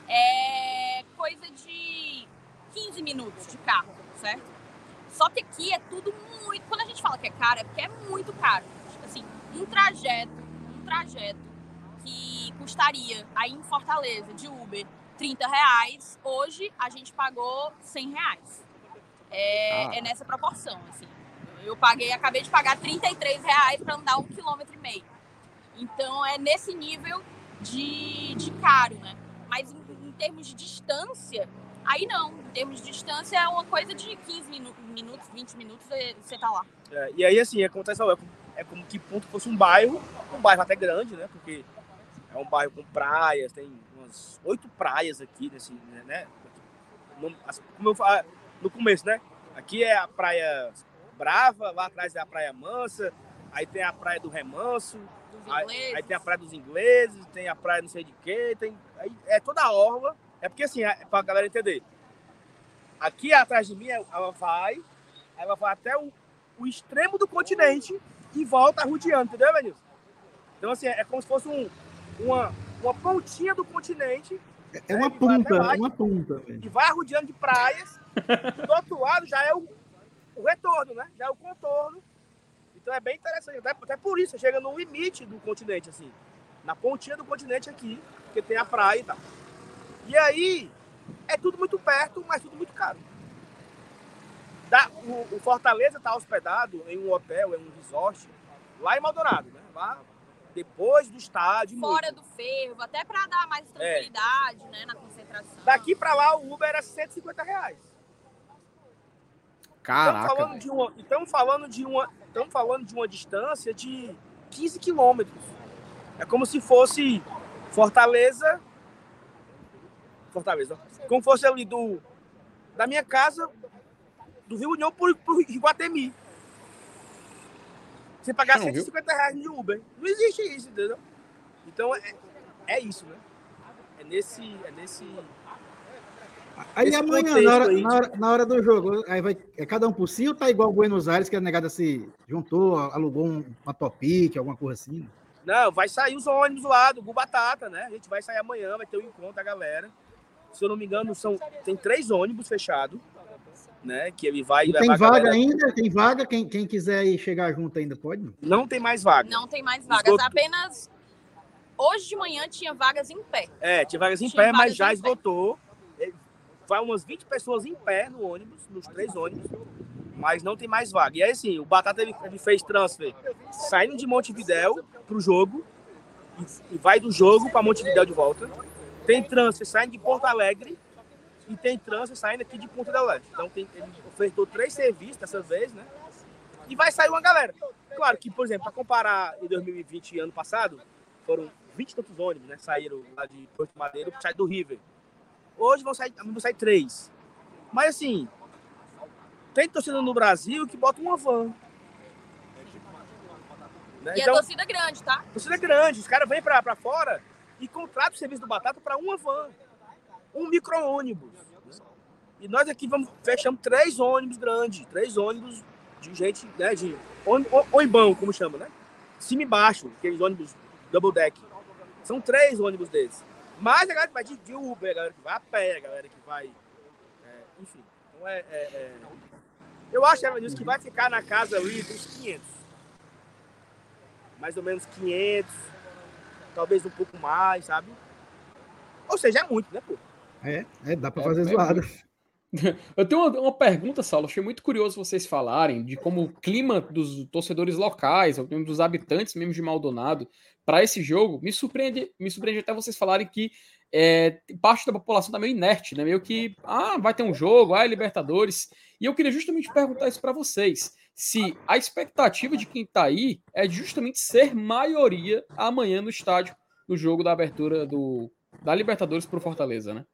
é coisa de 15 minutos de carro, certo? Só que aqui é tudo muito. Quando a gente fala que é caro, é porque é muito caro. Tipo assim, um trajeto, um trajeto que custaria aí em Fortaleza de Uber 30 reais, hoje a gente pagou 100 reais. É, Ah. é nessa proporção, assim. Eu paguei, acabei de pagar 33 reais para andar um quilômetro e meio. Então é nesse nível de, de caro, né? Mas em, em termos de distância, aí não. Em termos de distância é uma coisa de 15 minu- minutos, 20 minutos, e você tá lá. É, e aí, assim, acontece, é como, é como que Punta fosse um bairro, um bairro até grande, né? Porque é um bairro com praias, tem umas oito praias aqui, nesse, né? Como eu no começo, né? Aqui é a praia Brava, lá atrás é a praia Mansa, aí tem a praia do Remanso, aí, aí, tem a praia dos ingleses, tem a praia não sei de quê, tem, aí é toda a orla. É porque assim, é pra galera entender. Aqui atrás de mim, ela vai, ela vai até o, o extremo do continente e volta rodeando, entendeu, Benilson? Então, assim, é como se fosse um, uma, uma pontinha do continente. É uma né, ponta, é uma ponta. E vai rodeando de praias. do outro lado já é o, o retorno, né? Já é o contorno. Então é bem interessante. Até, até por isso, chega no limite do continente, assim. Na pontinha do continente aqui, porque tem a praia e tal. E aí, é tudo muito perto, mas tudo muito caro. Da, o, o, Fortaleza está hospedado em um hotel, em um resort, lá em Maldonado, né? Lá depois do estádio. Fora muito. do fervo, até para dar mais é. tranquilidade, é. né, na concentração. Daqui para lá o Uber era 150 reais. Caraca. Estamos falando de uma, estamos falando de uma, estamos falando de uma distância de 15 quilômetros. É como se fosse Fortaleza, Fortaleza, como fosse ali do da minha casa do Rio União por, por Iguatemi. Você pagar não, 150 reais de Uber. Não existe isso, entendeu? Então é, é isso, né? É nesse. É nesse Aí amanhã, na hora, na, hora, na hora, do jogo, aí vai, é cada um por si ou tá igual Buenos Aires, que a negada se juntou, alugou um, uma Topic, alguma coisa assim? Não, vai sair os ônibus lá do Gubatata, né? A gente vai sair amanhã, vai ter um encontro da galera. Se eu não me engano, são, tem três ônibus fechados né? Que ele vai Tem vaga galera... ainda? Tem vaga? Quem, quem quiser ir chegar junto ainda pode? Não tem mais vaga. Não tem mais vagas. Esgotou. Apenas hoje de manhã tinha vagas em pé. É, tinha vagas em tinha pé, vagas mas já esgotou. Pé. Vai umas 20 pessoas em pé no ônibus, nos três ônibus, mas não tem mais vaga. E aí, assim, o Batata ele, ele fez transfer saindo de Montevidéu pro jogo e, e vai do jogo para Montevidéu de volta. Tem transfer saindo de Porto Alegre e tem trânsito saindo aqui de Ponta del Este. Então tem, ele ofertou três serviços dessa vez, né? E vai sair uma galera. Claro que, por exemplo, para comparar em 2020 e ano passado, foram 20 tantos ônibus, né? Saíram lá de Porto Madeiro, sai do River. Hoje vão sair, vão sair três. Mas assim, tem torcida no Brasil que bota uma van. Né? E então, a torcida grande, tá? Torcida grande. Os caras vêm para fora e contratam o serviço do Batata para uma van um micro-ônibus. E nós aqui vamos, fechamos três ônibus grandes, três ônibus de gente, né, de oibão, como chama, né? Cima e baixo, aqueles ônibus double deck. São três ônibus desses. Mas a galera que vai de Uber, a galera que vai a pé, a galera que vai. É, enfim. Então é, é, é... Eu acho, Evanilson, que vai ficar na casa ali dos 500. Mais ou menos 500, talvez um pouco mais, sabe? Ou seja, é muito, né, pô? É, é dá para é, fazer é, zoada. Eu tenho uma, uma, pergunta, Saulo. Achei muito curioso vocês falarem de como o clima dos torcedores locais, ou dos habitantes mesmo de Maldonado, para esse jogo, me surpreende, me surpreende até vocês falarem que é, parte da população tá meio inerte, né? Meio que, ah, vai ter um jogo, ah, é Libertadores. E eu queria justamente perguntar isso para vocês. Se a expectativa de quem tá aí é justamente ser maioria amanhã no estádio, no jogo da abertura do, da Libertadores pro Fortaleza, né?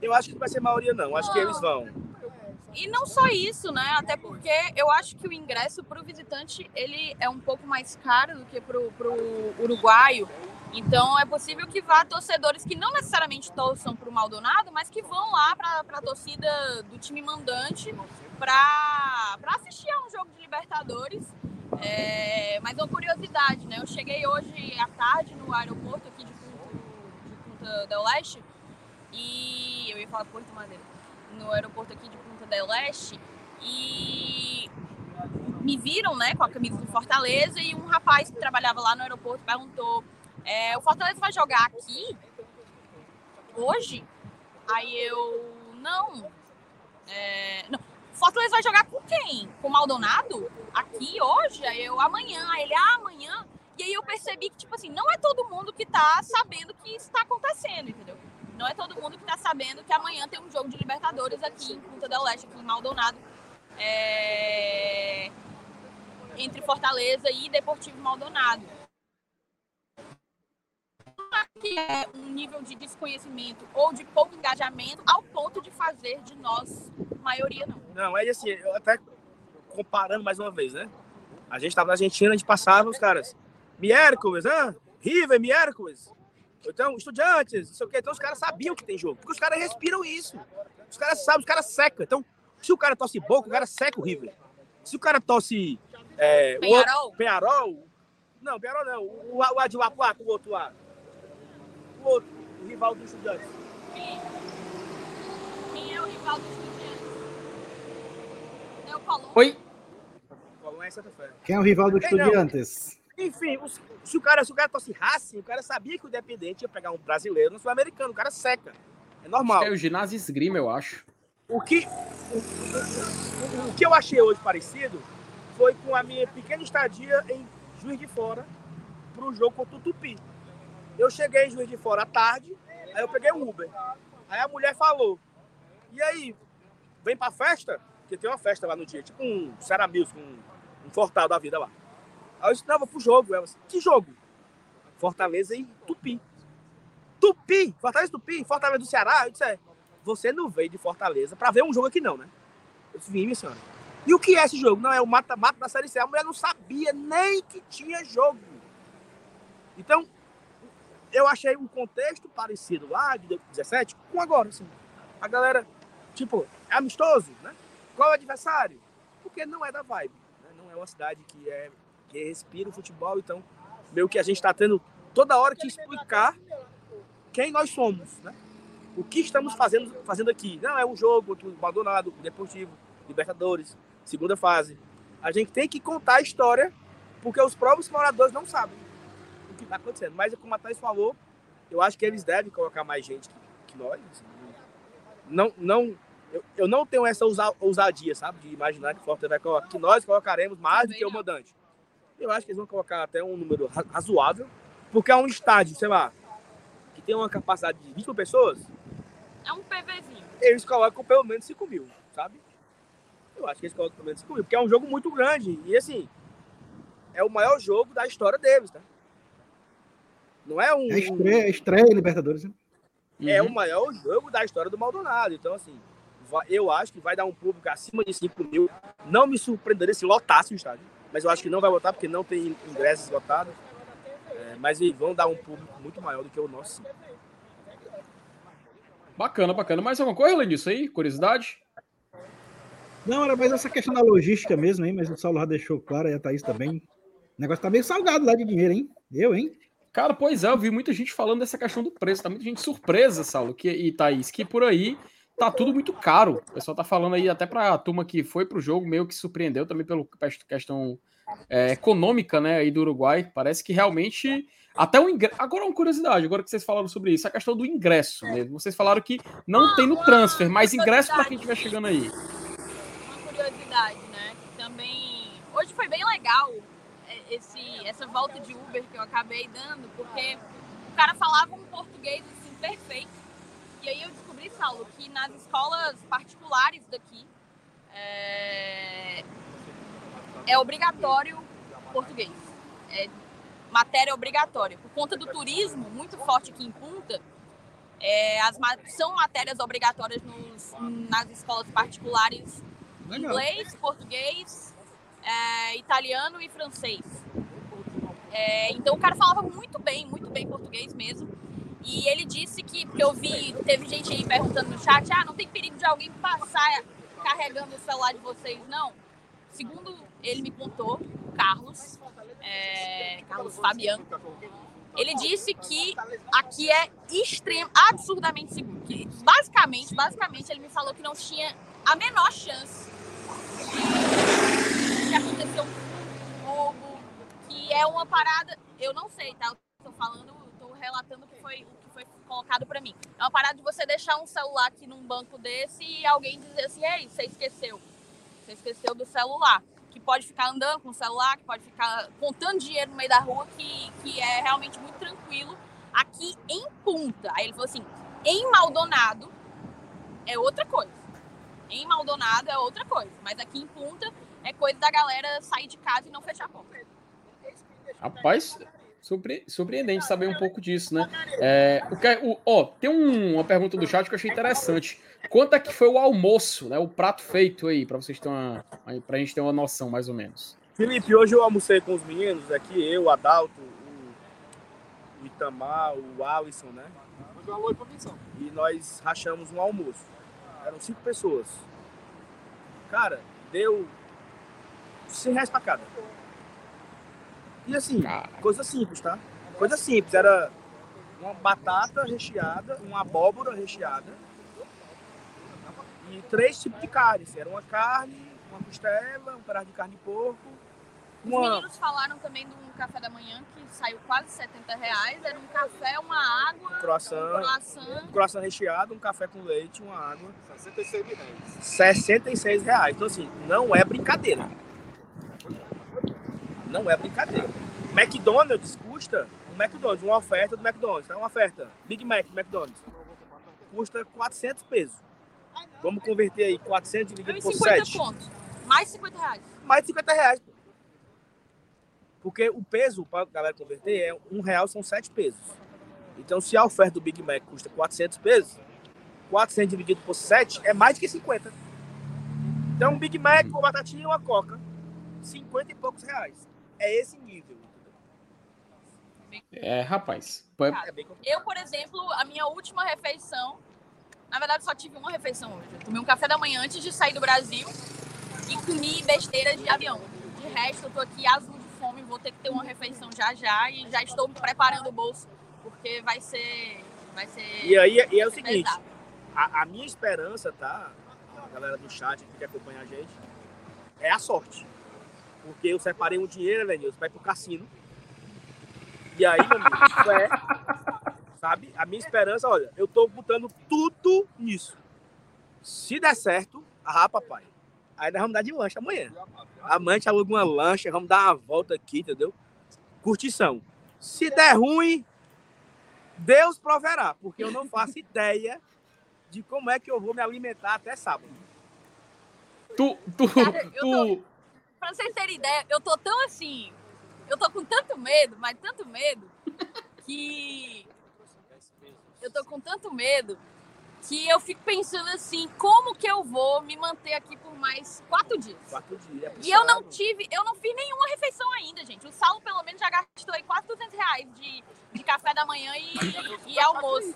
Eu acho que não vai ser maioria, não. Acho que eles vão. E não só isso, né? Até porque eu acho que o ingresso para o visitante ele é um pouco mais caro do que para o uruguaio. Então é possível que vá torcedores que não necessariamente torçam para o Maldonado, mas que vão lá para a torcida do time mandante para assistir a um jogo de Libertadores. É, mas uma curiosidade, né? Eu cheguei hoje à tarde no aeroporto aqui de Punta del Leste e eu ia falar Porto Madeira, no aeroporto aqui de Punta Leste e me viram, né, com a camisa do Fortaleza e um rapaz que trabalhava lá no aeroporto perguntou: é, o Fortaleza vai jogar aqui hoje? Aí eu não, é, não. Fortaleza vai jogar com quem? Com o Maldonado? Aqui hoje? Aí eu amanhã. Aí ele, ah, amanhã. E aí eu percebi que, tipo assim, não é todo mundo que tá sabendo que isso tá acontecendo, entendeu? Não é todo mundo que tá sabendo que amanhã tem um jogo de Libertadores aqui em Punta del Leste, aqui em Maldonado. É... Entre Fortaleza e Deportivo Maldonado. que é um nível de desconhecimento ou de pouco engajamento ao ponto de fazer de nós maioria não? Não, é assim, até comparando mais uma vez, né? A gente estava na Argentina, a gente passava os caras, miércoles, né? River, miércoles. Então, estudantes, não sei o quê. Então, os caras sabiam que tem jogo, porque os caras respiram isso. Os caras sabem, os caras secam. Então, se o cara tosse boca, o cara seca o River. Se o cara tosse. É, Penharol? O, Penharol. Não, Penharol não. O, o Adiwapuá, o outro lá. O outro, o rival do Estudiantes. Quem? Quem é o rival dos estudiantes? É o Colombo. Oi? Colón é Santa Fé. Quem é o rival do Quem não? Estudiantes? Enfim, os- se o cara, se o cara tosse Racing, o cara sabia que o Independente ia pegar um brasileiro no sul-americano. O cara seca. É normal. É o ginásio esgrima, eu acho. O que, o, o- o que eu achei hoje parecido foi com a minha pequena estadia em Juiz de Fora para o jogo contra o Tupi. Eu cheguei em Juiz de Fora à tarde, aí eu peguei um Uber. Aí a mulher falou: E aí, vem pra festa? Porque tem uma festa lá no dia, tipo um Sarah Music, um, um Fortal da vida lá. Aí eu vou pro jogo. Ela disse: Que jogo? Fortaleza e Tupi. Tupi! Fortaleza e Tupi, Fortaleza do Ceará. Eu disse: é, Você não veio de Fortaleza pra ver um jogo aqui, não, né? Eu disse: Vim, minha senhora. E o que é esse jogo? Não, é o mata-mata da Série C. A mulher não sabia nem que tinha jogo. Então, eu achei um contexto parecido lá, de 2017, com agora, assim. A galera, tipo, é amistoso, né? Qual é o adversário? Porque não é da vibe. Né? Não é uma cidade que, é, respira o futebol, então, meio que a gente está tendo toda hora que explicar quem nós somos, né? O que estamos fazendo, fazendo aqui. Não é um jogo, o Maldonado, o Deportivo, Libertadores, segunda fase. A gente tem que contar a história, porque os próprios moradores não sabem o que está acontecendo. Mas, como a Thaís falou, eu acho que eles devem colocar mais gente que, que nós. assim. Não, não, eu, eu não tenho essa ousa- ousadia, sabe? De imaginar que o Fortaleza vai colocar, que nós colocaremos mais do que o mandante. Eu acho que eles vão colocar até um número ra- razoável, porque é um estádio, sei lá, que tem uma capacidade de 20 mil pessoas, É um PVzinho. eles colocam pelo menos 5 mil, sabe? Eu acho que eles colocam pelo menos 5 mil, porque é um jogo muito grande. E assim, é o maior jogo da história deles, tá? Não é um. É estreia, é estreia Libertadores. né? É Uhum. o maior jogo da história do Maldonado. Então, assim, eu acho que vai dar um público acima de 5 mil. Não me surpreenderia se lotasse o estádio. Mas eu acho que não vai lotar porque não tem ingressos lotados. É, mas eles vão dar um público muito maior do que o nosso. Bacana, bacana. Mais alguma coisa além disso aí? Curiosidade? Não, era mais essa questão da logística mesmo, hein? Mas o Saulo já deixou claro e a Thaís também. O negócio tá meio salgado lá de dinheiro, hein? Eu, hein? Cara, pois é, eu vi muita gente falando dessa questão do preço. Tá muita gente surpresa, Saulo, que, e Thaís, que por aí tá tudo muito caro. O pessoal tá falando aí até pra turma que foi pro jogo, meio que surpreendeu também pela questão é, econômica, né, aí do Uruguai. Parece que realmente até o ingresso. Agora uma curiosidade, agora que vocês falaram sobre isso, a questão do ingresso mesmo. Vocês falaram que não tem no transfer, mas ingresso para quem estiver chegando aí. Uma curiosidade, né? Que também. Hoje foi bem legal é, esse, essa volta de Uber que eu acabei dando, porque o cara falava um português assim, perfeito. E aí eu descobri, Que nas escolas particulares daqui é, é obrigatório português. É matéria obrigatória. Por conta do turismo muito forte aqui em Punta, é, as, são matérias obrigatórias nos- nas escolas particulares inglês, português, é, italiano e francês. É, então o cara falava muito bem, muito bem português mesmo. E ele disse que, porque eu vi, teve gente aí perguntando no chat, ah, não tem perigo de alguém passar carregando o celular de vocês, não. Segundo ele me contou, Carlos, é, Carlos Fabiano, ele disse que aqui é extremo, absurdamente seguro. Que basicamente, basicamente, ele me falou que não tinha a menor chance de, acontecer um roubo, que é uma parada, eu não sei, tá? Eu tô falando, relatando o que foi, o que foi colocado pra mim. É uma parada de você deixar um celular aqui num banco desse e alguém dizer assim, ei, você esqueceu. Você esqueceu do celular. Que pode ficar andando com o celular, que pode ficar contando dinheiro no meio da rua, que, que é realmente muito tranquilo. Aqui em Punta. Aí ele falou assim: em Maldonado é outra coisa. Em Maldonado é outra coisa. Mas aqui em Punta é coisa da galera sair de casa e não fechar a porta. Rapaz, Surpre surpreendente saber um pouco disso, né? É, o que, é, o, ó, tem um, uma pergunta do chat que eu achei interessante. Quanto é que foi o almoço, né? O prato feito aí, para vocês terem uma, pra gente ter uma noção, mais ou menos. Felipe, hoje eu almocei com os meninos aqui, eu, o Adalto, o, o Itamar, o Alisson, né? E nós rachamos um almoço. Eram cinco pessoas. Cara, deu 100 reais pra cada. E assim, coisa simples, tá? Coisa simples. Era uma batata recheada, uma abóbora recheada e três tipos de carnes. Era uma carne, uma costela, um pedaço de carne de porco. Uma... Os meninos falaram também de um café da manhã que saiu quase 70 reais. Era um café, uma água, um croissant, um croissant. Um croissant recheado, um café com leite, uma água. 66 reais. 66 reais. Então assim, não é brincadeira. Não é brincadeira. McDonald's custa, o McDonald's, uma oferta do McDonald's, é uma oferta, Big Mac do McDonald's, custa 400 pesos. Vamos converter aí 400 dividido por 7. Pontos. Mais 50 reais. Mais 50 reais. Porque o peso, para a galera converter, é um real são 7 pesos. Então, se a oferta do Big Mac custa 400 pesos, 400 dividido por 7 é mais do que 50. Então, um Big Mac com batatinha e uma coca, 50 e poucos reais. É esse nível. É, rapaz. eu, por exemplo, a minha última refeição, na verdade só tive uma refeição hoje. Eu tomei um café da manhã antes de sair do Brasil e comi besteira de avião. De resto, eu tô aqui azul de fome, vou ter que ter uma refeição já já e já estou preparando o bolso porque vai ser vai ser E aí e é o seguinte, a, a, minha esperança, tá? A galera do chat que acompanha a gente, é a sorte. Porque eu separei um dinheiro, Elenilson, vai pro cassino e aí, meu amigo, isso é. Sabe? A minha esperança, olha, eu tô botando tudo nisso. Se der certo, ah, papai. Aí nós vamos dar de lanche amanhã. Amanhã a gente aluga uma lancha, vamos dar uma volta aqui, entendeu? Curtição. Se der ruim, Deus proverá, porque eu não faço ideia de como é que eu vou me alimentar até sábado. Tu, tu, Cara, tu... Tô, pra vocês terem ideia, eu tô tão assim, eu tô com tanto medo, mas tanto medo, que. Eu tô com tanto medo que eu fico pensando assim, como que eu vou me manter aqui por mais quatro dias? Quatro dias. É e eu não tive, eu não fiz nenhuma refeição ainda, gente. O Saulo, pelo menos, já gastou aí quase 200 reais de, de café da manhã e, e almoço.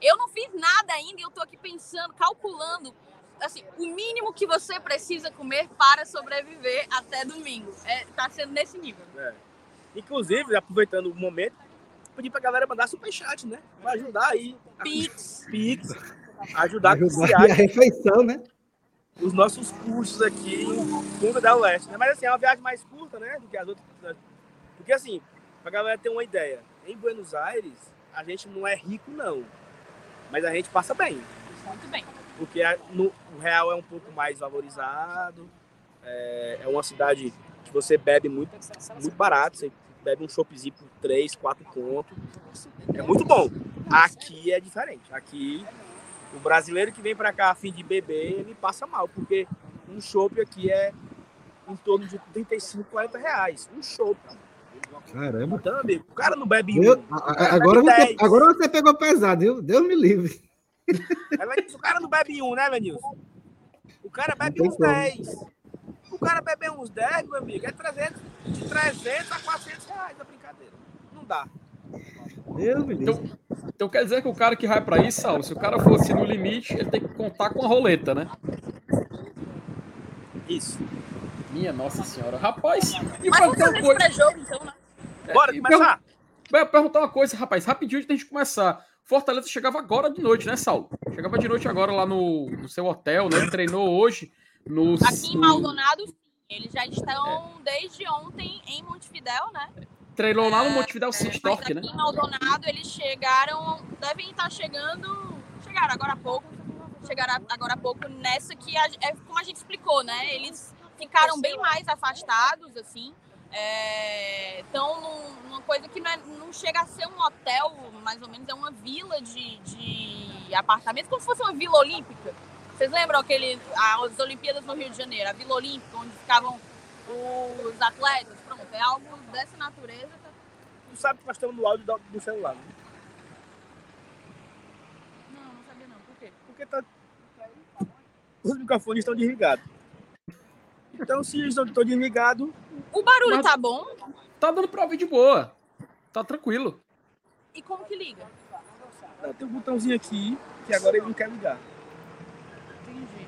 Eu não fiz nada ainda e eu tô aqui pensando, calculando assim, o mínimo que você precisa comer para sobreviver até domingo. É, tá sendo nesse nível. É. Inclusive, aproveitando o momento, pedir pra galera mandar superchat, né? Pra ajudar aí. Pix. Pix. Ajudar, ajudar a, a refeição, né? Os nossos cursos aqui em Punta da Oeste, né? Mas assim, é uma viagem mais curta, né? Do que as outras. Porque assim, pra galera ter uma ideia, em Buenos Aires, a gente não é rico, não. Mas a gente passa bem. Muito bem. Porque no, o real é um pouco mais valorizado. É, é uma cidade que você bebe muito, muito barato. Você bebe um choppzinho por 3, 4 conto. É muito bom. Aqui é diferente. Aqui, o brasileiro que vem para cá a fim de beber, ele passa mal, porque um chopp aqui é em torno de 35, 40 reais. Um chopp. Caramba. Então, amigo, o cara não bebe Eu, um. Agora, você, agora você pegou pesado, viu? Deus me livre. O cara não bebe um, né, Lenilson? O cara bebe uns 10. O cara beber uns 10, meu amigo, é 300, de 300 a 400 reais a brincadeira. Não dá. Deus me livre. Então, então quer dizer que o cara que vai para isso, Saulo, se o cara fosse no limite, ele tem que contar com a roleta, né? Isso. Minha Nossa Senhora. Rapaz, e Mas vamos fazer coisa... jogo então, né? É, Bora começar. Vai perguntar uma coisa, rapaz, rapidinho antes da gente começar. Fortaleza chegava agora de noite, né, Saulo? Chegava de noite agora lá no, no seu hotel, né? Treinou hoje. No, Aqui em Maldonado, sim. Eles já estão é. desde ontem em Montevidéu, né? Treinou lá no é, Montevidéu City é, Torque, né? Em Maldonado, eles chegaram, devem estar chegando, chegaram agora há pouco, chegaram agora há pouco nessa que a, é como a gente explicou, né? Eles ficaram bem mais afastados, assim. Estão é, numa coisa que não, é, não, chega a ser um hotel, mais ou menos, é uma vila de, de apartamentos, como se fosse uma vila olímpica. Vocês lembram aquele, as Olimpíadas no Rio de Janeiro, a Vila Olímpica, onde ficavam os atletas? Pronto, é algo dessa natureza. tu sabe que nós estamos no áudio do, do celular, né? Não, não sabia não. Por quê? Porque tá... os microfones estão desligados. Então, se eles estão desligados, O barulho Mas- tá bom? Tá dando pra ouvir de boa. Tá tranquilo. E como que liga? tem um botãozinho aqui que agora ele não quer ligar. Entendi.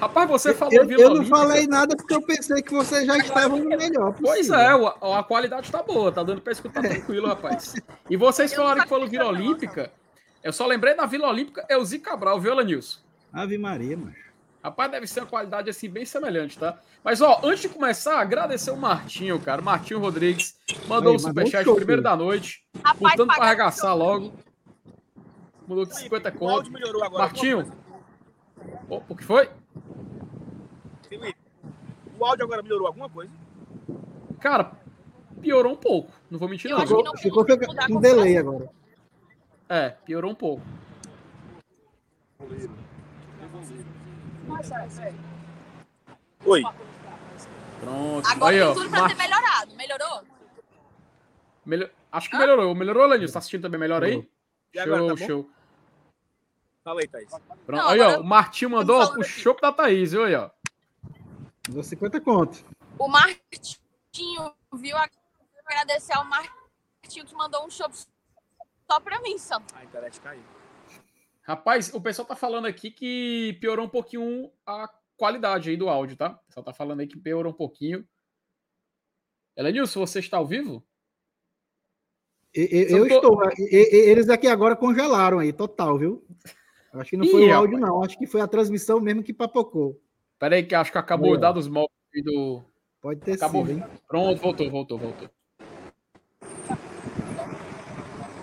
Rapaz, você falou Eu, eu não Olímpica. falei nada porque eu pensei que você já estava no melhor. Pois possível. é, o- a, qualidade tá boa, tá dando pra escutar tranquilo, rapaz. E vocês não falaram que falou Vila não, Olímpica. Eu só lembrei da Vila Olímpica, é o Zico Cabral, viu, Nilson? Ave Maria, macho. Rapaz, deve ser uma qualidade assim bem semelhante, tá? Mas ó, antes de começar, agradecer o Martinho, cara. O Martinho Rodrigues mandou Aí, o superchat um show, primeiro da noite, Rapaz, pra pagar arregaçar logo. Mandou de 50 O áudio conto. melhorou agora. Martinho. Opa, o que foi? Felipe, o áudio agora melhorou alguma coisa? Cara, piorou um pouco. Não vou mentir, Eu não. acho que viu? não. Ficou, ficou a com delay agora. É, piorou um pouco. Oi. Pronto. Agora Aí, tem ó. tudo pra Mar- ter melhorado. Melhorou? melhor- Acho que melhorou. Melhorou, Lenilson? Tá assistindo também melhor aí? E agora, show, tá bom? show. Fala aí, Thaís. Pronto. Não, aí, agora ó. O Martinho mandou o chopp da Thaís, viu aí, ó. Dou 50 conto. O Martinho, viu? Agradecer ao Martinho que mandou um show só pra mim, só. A internet caiu. Rapaz, o pessoal tá falando aqui que piorou um pouquinho a qualidade aí do áudio, tá? O pessoal tá falando aí que piorou um pouquinho. Elenilson, você está ao vivo? E- e- São Eu to- estou. E- Eles aqui agora congelaram aí, total, viu? Acho que não foi Ih, o áudio, rapaz. não. Acho que foi a transmissão mesmo que papocou. Pera aí que acho que acabou ó. dados móveis do... Pode ter Acabou. sido, hein? Pronto, voltou, voltou, voltou.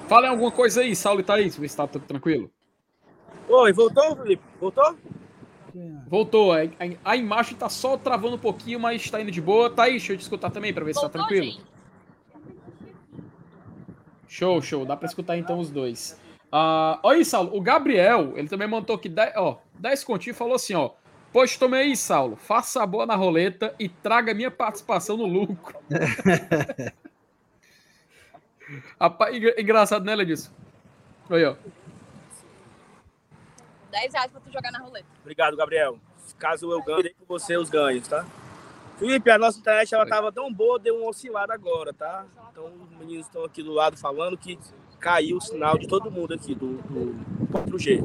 Falem alguma coisa aí, Saulo e Thaís, vê se tá tudo tranquilo. Oi, voltou, Felipe? Voltou? Voltou, a, a- a imagem tá só travando um pouquinho, mas tá indo de boa. Thaís, deixa eu te escutar também pra ver se tá Voltou, tranquilo. gente? Show, show. Dá pra escutar então os dois. Ah, olha aí, Saulo. O Gabriel, ele também mandou que 10, ó, 10 continhos e falou assim, ó. Pois tome aí, Saulo. Faça a boa na roleta e traga minha participação no lucro. Rapaz, engra- engraçado, né, Ledilson? Olha, ó. 10 reais pra tu jogar na roleta. Obrigado, Gabriel. Caso eu ganhe, com você os ganhos, tá? Felipe, a nossa internet ela tava tão boa, deu um oscilado agora, tá? Então os meninos estão aqui do lado falando que caiu o sinal de todo mundo aqui do, do 4G.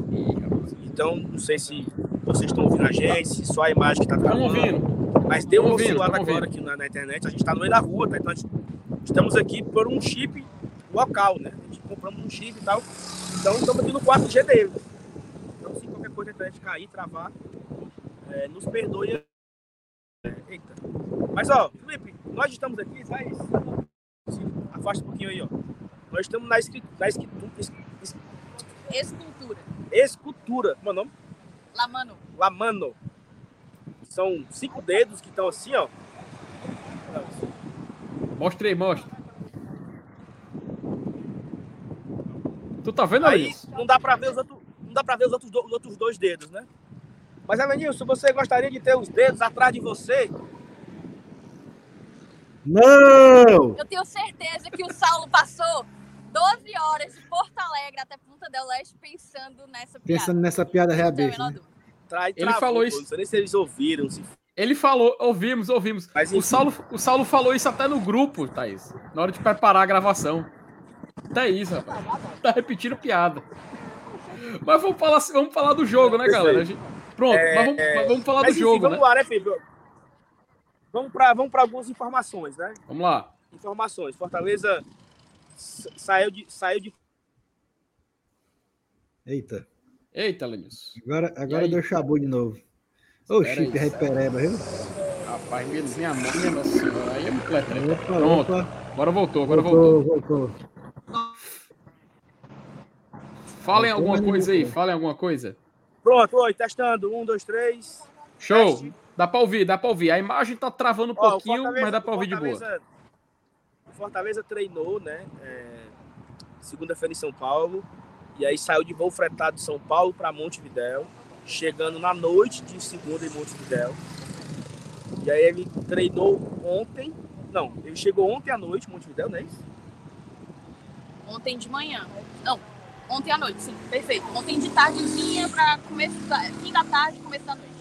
Então, não sei se vocês estão ouvindo a gente, se só a imagem que tá Estamos travando. ouvindo. Mas deu um oscilado tamo agora aqui na, na internet. A gente está no meio da rua, tá? Então a gente- estamos aqui por um chip local, né? A gente compramos um chip e tal. Então estamos aqui no 4G dele. Coisa a internet cair, travar, é, nos perdoe. É, Eita. Mas ó, Felipe, nós estamos aqui, sai isso. Se Afasta um pouquinho aí, ó. Nós estamos na, escri- na escritu- es- es- Escultura. escultura. Como é o nome? Lá, mano. Lamano. São cinco dedos que estão assim, ó. Mostra aí, mostra. Tu tá vendo Aí aí? não dá pra ver os outros, não dá para ver os outros, do- os outros dois dedos, né? Mas Elenilson, você gostaria de ter os dedos atrás de você? Não! Eu tenho certeza que o Saulo passou 12 horas de Porto Alegre até Punta del Este pensando nessa piada. Pensando nessa piada Não tenho a reabeja. menor Né? Tra- Ele travou, falou pô, isso. Não sei nem se eles ouviram. Se... Ele falou, ouvimos, ouvimos. Mas O Saulo, o Saulo falou isso até no grupo, Thaís. Na hora de preparar a gravação. Até isso, rapaz. Tá repetindo piada. Mas vamos falar, vamos falar do jogo, né, galera? Gente- Pronto, mas vamos, mas vamos falar mas, do enfim, jogo, vamos né? lá, né, Felipe? Vamos para vamos pra algumas informações, né? Vamos lá. Informações. Fortaleza sa- saiu de, saiu de Eita, Eita, Lenilson. agora, agora deu chabu de novo. Ô, aí, chip repereba, viu? Rapaz, minha, mãe, minha nossa senhora. Aí é. Opa, Pronto. opa. Agora voltou, agora voltou. Voltou, voltou. Falem alguma coisa aí, falem alguma coisa. Pronto, oi, testando. Um, dois, três. Show. Teste. Dá pra ouvir, dá pra ouvir. A imagem tá travando um Ó, pouquinho, mas dá pra ouvir de boa. Fortaleza- O Fortaleza treinou, né? é, Segunda-feira em São Paulo. E aí saiu de voo fretado de São Paulo para Montevidéu. Chegando na noite de segunda em Montevidéu. E aí ele treinou ontem Não, ele chegou ontem à noite, Montevidéu, não é isso? Ontem de manhã. Não, ontem à noite, sim, perfeito. Ontem de tardezinha para começo da, fim da tarde, começo da noite.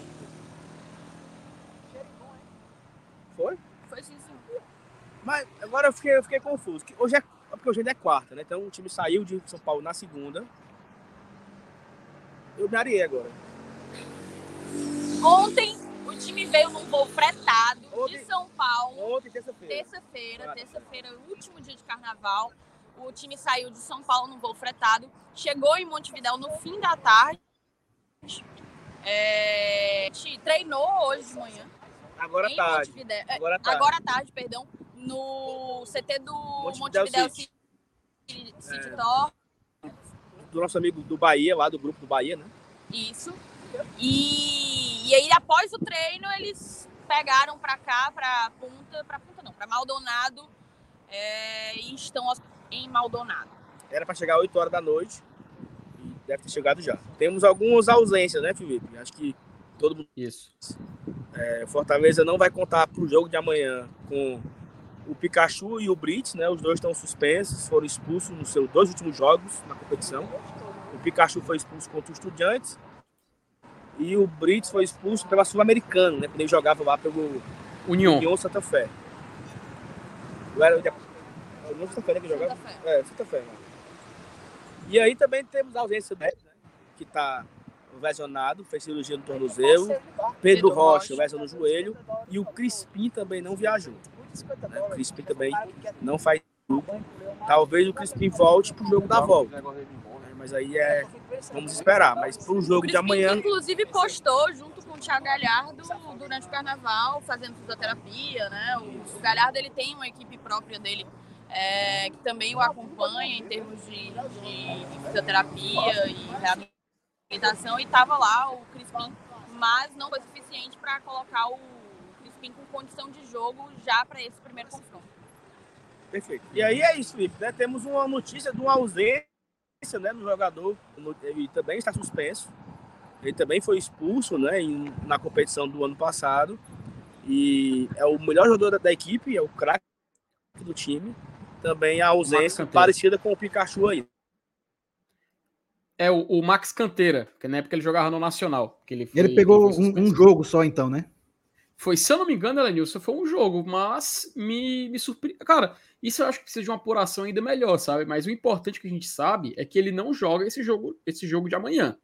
Foi? Foi sim, sim. Mas agora eu fiquei, eu fiquei confuso. Hoje é, porque hoje ainda é quarta, né? Então o time saiu de São Paulo na segunda. Eu me areei agora. Ontem o time veio num voo fretado de Ontem- São Paulo. Ontem, terça-feira. Terça-feira, terça-feira, último dia de carnaval. O time saiu de São Paulo num voo fretado, chegou em Montevidéu no fim da tarde. É, treinou hoje de manhã Agora em tarde. Montevidéu. é, Agora tarde. agora tarde, perdão, no CT do Montevidéu Montevidéu City. City, City É. Do nosso amigo do Bahia, lá do grupo do Bahia, né? Isso. E, e aí, após o treino, eles pegaram pra cá, pra Punta, pra Punta não, pra Maldonado, é, e estão em Maldonado. Era para chegar 8 horas da noite. E deve ter chegado já. Temos algumas ausências, né, Felipe? Acho que todo mundo. Isso. é, Fortaleza não vai contar pro jogo de amanhã com o Pikachu e o Brits, né? Os dois estão suspensos, foram expulsos nos seus dois últimos jogos na competição. O Pikachu foi expulso contra o Estudiantes e o Brits foi expulso pela Sul-Americana, né? Quando ele jogava lá pelo União. União Santa Fé. Não era o União Santa Fé né, que jogava? É. Né? E aí também temos a ausência do né? que está lesionado, fez cirurgia no tornozelo. Pedro Pedro Rocha, lesão no joelho. E o Crispim também não viajou. né? O Crispim também não faz grupo. Talvez o Crispim volte pro jogo da volta. né? Mas aí é. Vamos esperar. Mas pro O jogo de amanhã. inclusive, postou junto com o Thiago Galhardo durante o carnaval, fazendo fisioterapia, né? O, o Galhardo ele tem uma equipe própria dele é, que também o acompanha em termos de, de fisioterapia e reabilitação, e estava lá o Crispim, mas não foi suficiente para colocar o Crispim com condição de jogo já para esse primeiro confronto. Perfeito. E aí é isso, Felipe. Né? Temos uma notícia de uma ausência né, no jogador. Ele também está suspenso. Ele também foi expulso né, em- na competição do ano passado. E é o melhor jogador da, da equipe, é o craque do time. Também a ausência parecida com o Pikachu aí. É o, o Max Canteira, que na época ele jogava no Nacional. Que ele, foi- Ele pegou ele um, um jogo só, então, né? Foi, se eu não me engano, Elenilson, foi um jogo, mas me, me surpreendeu. Cara, isso eu acho que precisa de uma apuração ainda melhor, sabe? Mas o importante que a gente sabe é que ele não joga esse jogo, esse jogo de amanhã.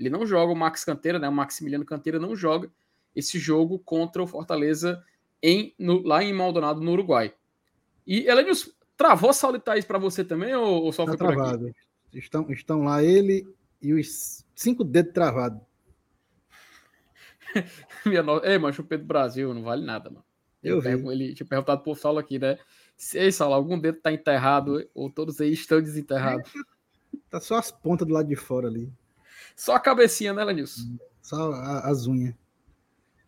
Ele não joga o Max Canteira, né? O Maximiliano Canteira não joga esse jogo contra o Fortaleza em, no- lá em Maldonado, no Uruguai. E, Elenilson, travou Saulitais para você também ou, ou só Tá foi travado. Estão, estão lá ele e os cinco dedos travados. Minha no... Ei, mas o Pedro Brasil não vale nada, mano. Eu vi. pergun- Ele tinha perguntado pro Saulo aqui, né? Se, ei, Saulo, algum dedo tá enterrado ou todos aí estão desenterrados? Tá só as pontas do lado de fora ali. Só a cabecinha, né, Lenilson? Só a- as unhas.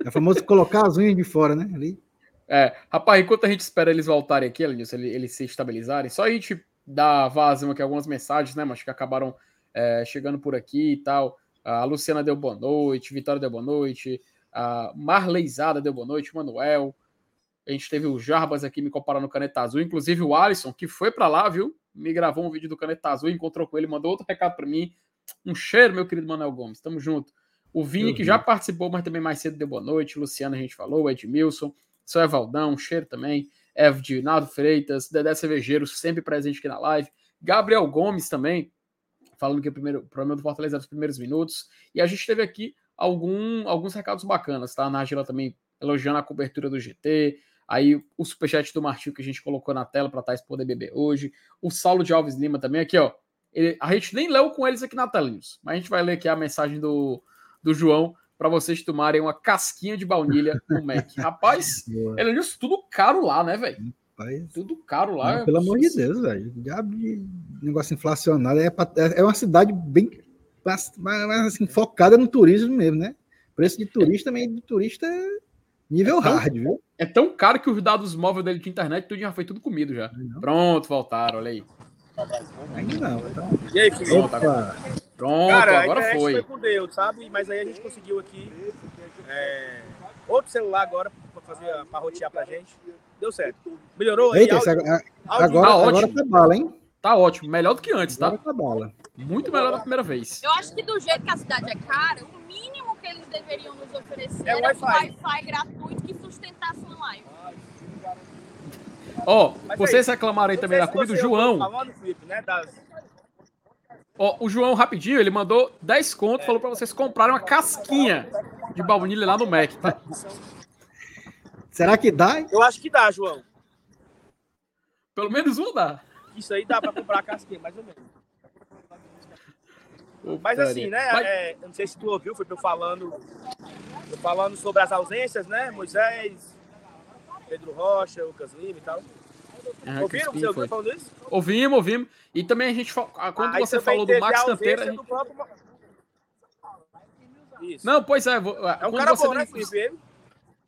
É famoso colocar as unhas de fora, né? Ali. É, rapaz, enquanto a gente espera eles voltarem aqui, Lenilson, eles, eles se estabilizarem, só a gente dar vazão aqui algumas mensagens, né, mas que acabaram é, chegando por aqui e tal. A Luciana deu boa noite, Vitória deu boa noite, a Marleizada deu boa noite, Manuel. A gente teve o Jarbas aqui me comparando o Caneta Azul, inclusive o Alisson, que foi para lá, viu? Me gravou um vídeo do Caneta Azul, encontrou com ele, mandou outro recado para mim. Um cheiro, meu querido Manuel Gomes, tamo junto. O Vini, que já participou, mas também mais cedo deu boa noite. Luciano, a gente falou, Edmilson, seu Evaldão, um cheiro também. Evdinaldo Freitas, Dedé Cervejeiro, sempre presente aqui na live. Gabriel Gomes também, falando que o, primeiro, o problema do Fortaleza era os primeiros minutos. E a gente teve aqui algum, alguns recados bacanas, tá? A Nájila também elogiando a cobertura do GT. Aí o superchat do Martinho que a gente colocou na tela para Thais poder beber hoje. O Saulo de Alves Lima também aqui, ó. Ele- a gente nem leu com eles aqui na tela, mas a gente vai ler aqui a mensagem do, do João para vocês tomarem uma casquinha de baunilha no Mac. Rapaz, ele disse tudo caro lá, né, velho? Tudo caro lá. não, pelo amor de Deus, velho. Diabo de negócio inflacionário. É, pra- é uma cidade bem assim, focada no turismo mesmo, né? Preço de turista também de turista é nível Então, hard, viu? É tão caro que os dados móveis dele de internet tudo já foi tudo comido já. Não, Pronto, voltaram, olha aí. ainda não. Tá. E aí, Felipe? Pronto, Cara, a agora internet foi. foi com Deus, sabe? Mas aí a gente conseguiu aqui é, outro celular agora, por fazer para rotear pra gente. Deu certo. Melhorou aí? Eita, agora, agora, tá agora tá bala, hein? Tá ótimo, melhor do que antes, tá? Agora tá bala. Muito melhor da primeira vez. Eu acho que do jeito que a cidade é cara, o mínimo que eles deveriam nos oferecer é era um Wi-Fi gratuito que sustentasse uma live. Ó, oh, vocês reclamaram aí também da comida do João. Falando, Felipe, né, das Ó, o João, rapidinho, ele mandou 10 conto, falou pra vocês comprarem uma casquinha de baunilha lá no Mac, tá? Será que dá? Eu acho que dá, João. Pelo menos um dá. Isso aí dá pra comprar a casquinha, mais ou menos. Mas assim, né? Mas... É, eu não sei se tu ouviu, foi eu falando, eu falando sobre as ausências, né? Moisés, Pedro Rocha, Lucas Lima e tal. Ah, Ouviram? Você ouviu falando isso? Ouvimos, ouvimos. E também a gente, quando Aí você falou do Max Canteira... Gente... Próprio... Não, pois é. É um cara você bom, né, Felipe?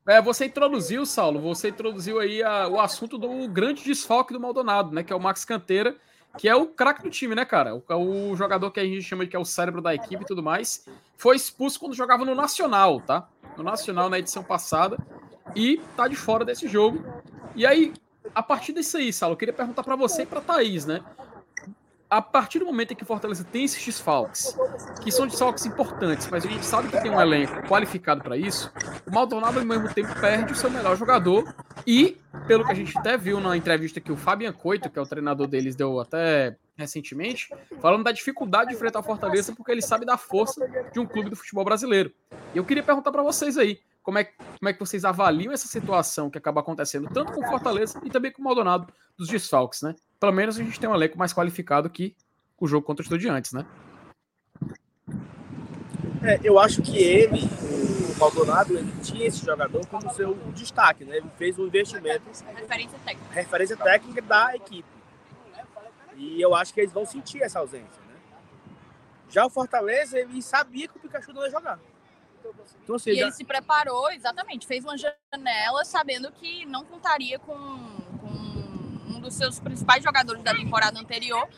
É, você introduziu, Saulo, você introduziu aí a, o assunto do grande desfoque do Maldonado, né? Que é o Max Canteira, que é o craque do time, né, cara? O, o, jogador que a gente chama de que é o cérebro da equipe e tudo mais. Foi expulso quando jogava no Nacional, tá? No Nacional na edição passada. E tá de fora desse jogo. E aí, a partir disso aí, Salo, eu queria perguntar para você e para Thaís, né? A partir do momento em que Fortaleza tem esses desfalques, que são desfalques importantes, mas a gente sabe que tem um elenco qualificado para isso, o Maldonado, ao mesmo tempo, perde o seu melhor jogador e, pelo que a gente até viu na entrevista que o Fabian Coito, que é o treinador deles, deu até recentemente, falando da dificuldade de enfrentar Fortaleza porque ele sabe da força de um clube do futebol brasileiro. E eu queria perguntar para vocês aí, como é, como é que vocês avaliam essa situação que acaba acontecendo tanto com o Fortaleza e também com o Maldonado dos desfalques, né? Pelo menos a gente tem um elenco mais qualificado que o jogo contra o Estudiantes, né? É, eu acho que ele, o Maldonado, ele tinha esse jogador como seu destaque, né? Ele fez um investimento. Referência técnica. Referência técnica da equipe. E eu acho que eles vão sentir essa ausência, né? Já o Fortaleza, ele sabia que o Pikachu não ia jogar. Então, assim, e já... ele se preparou, exatamente, fez uma janela sabendo que não contaria com, com um dos seus principais jogadores da temporada anterior,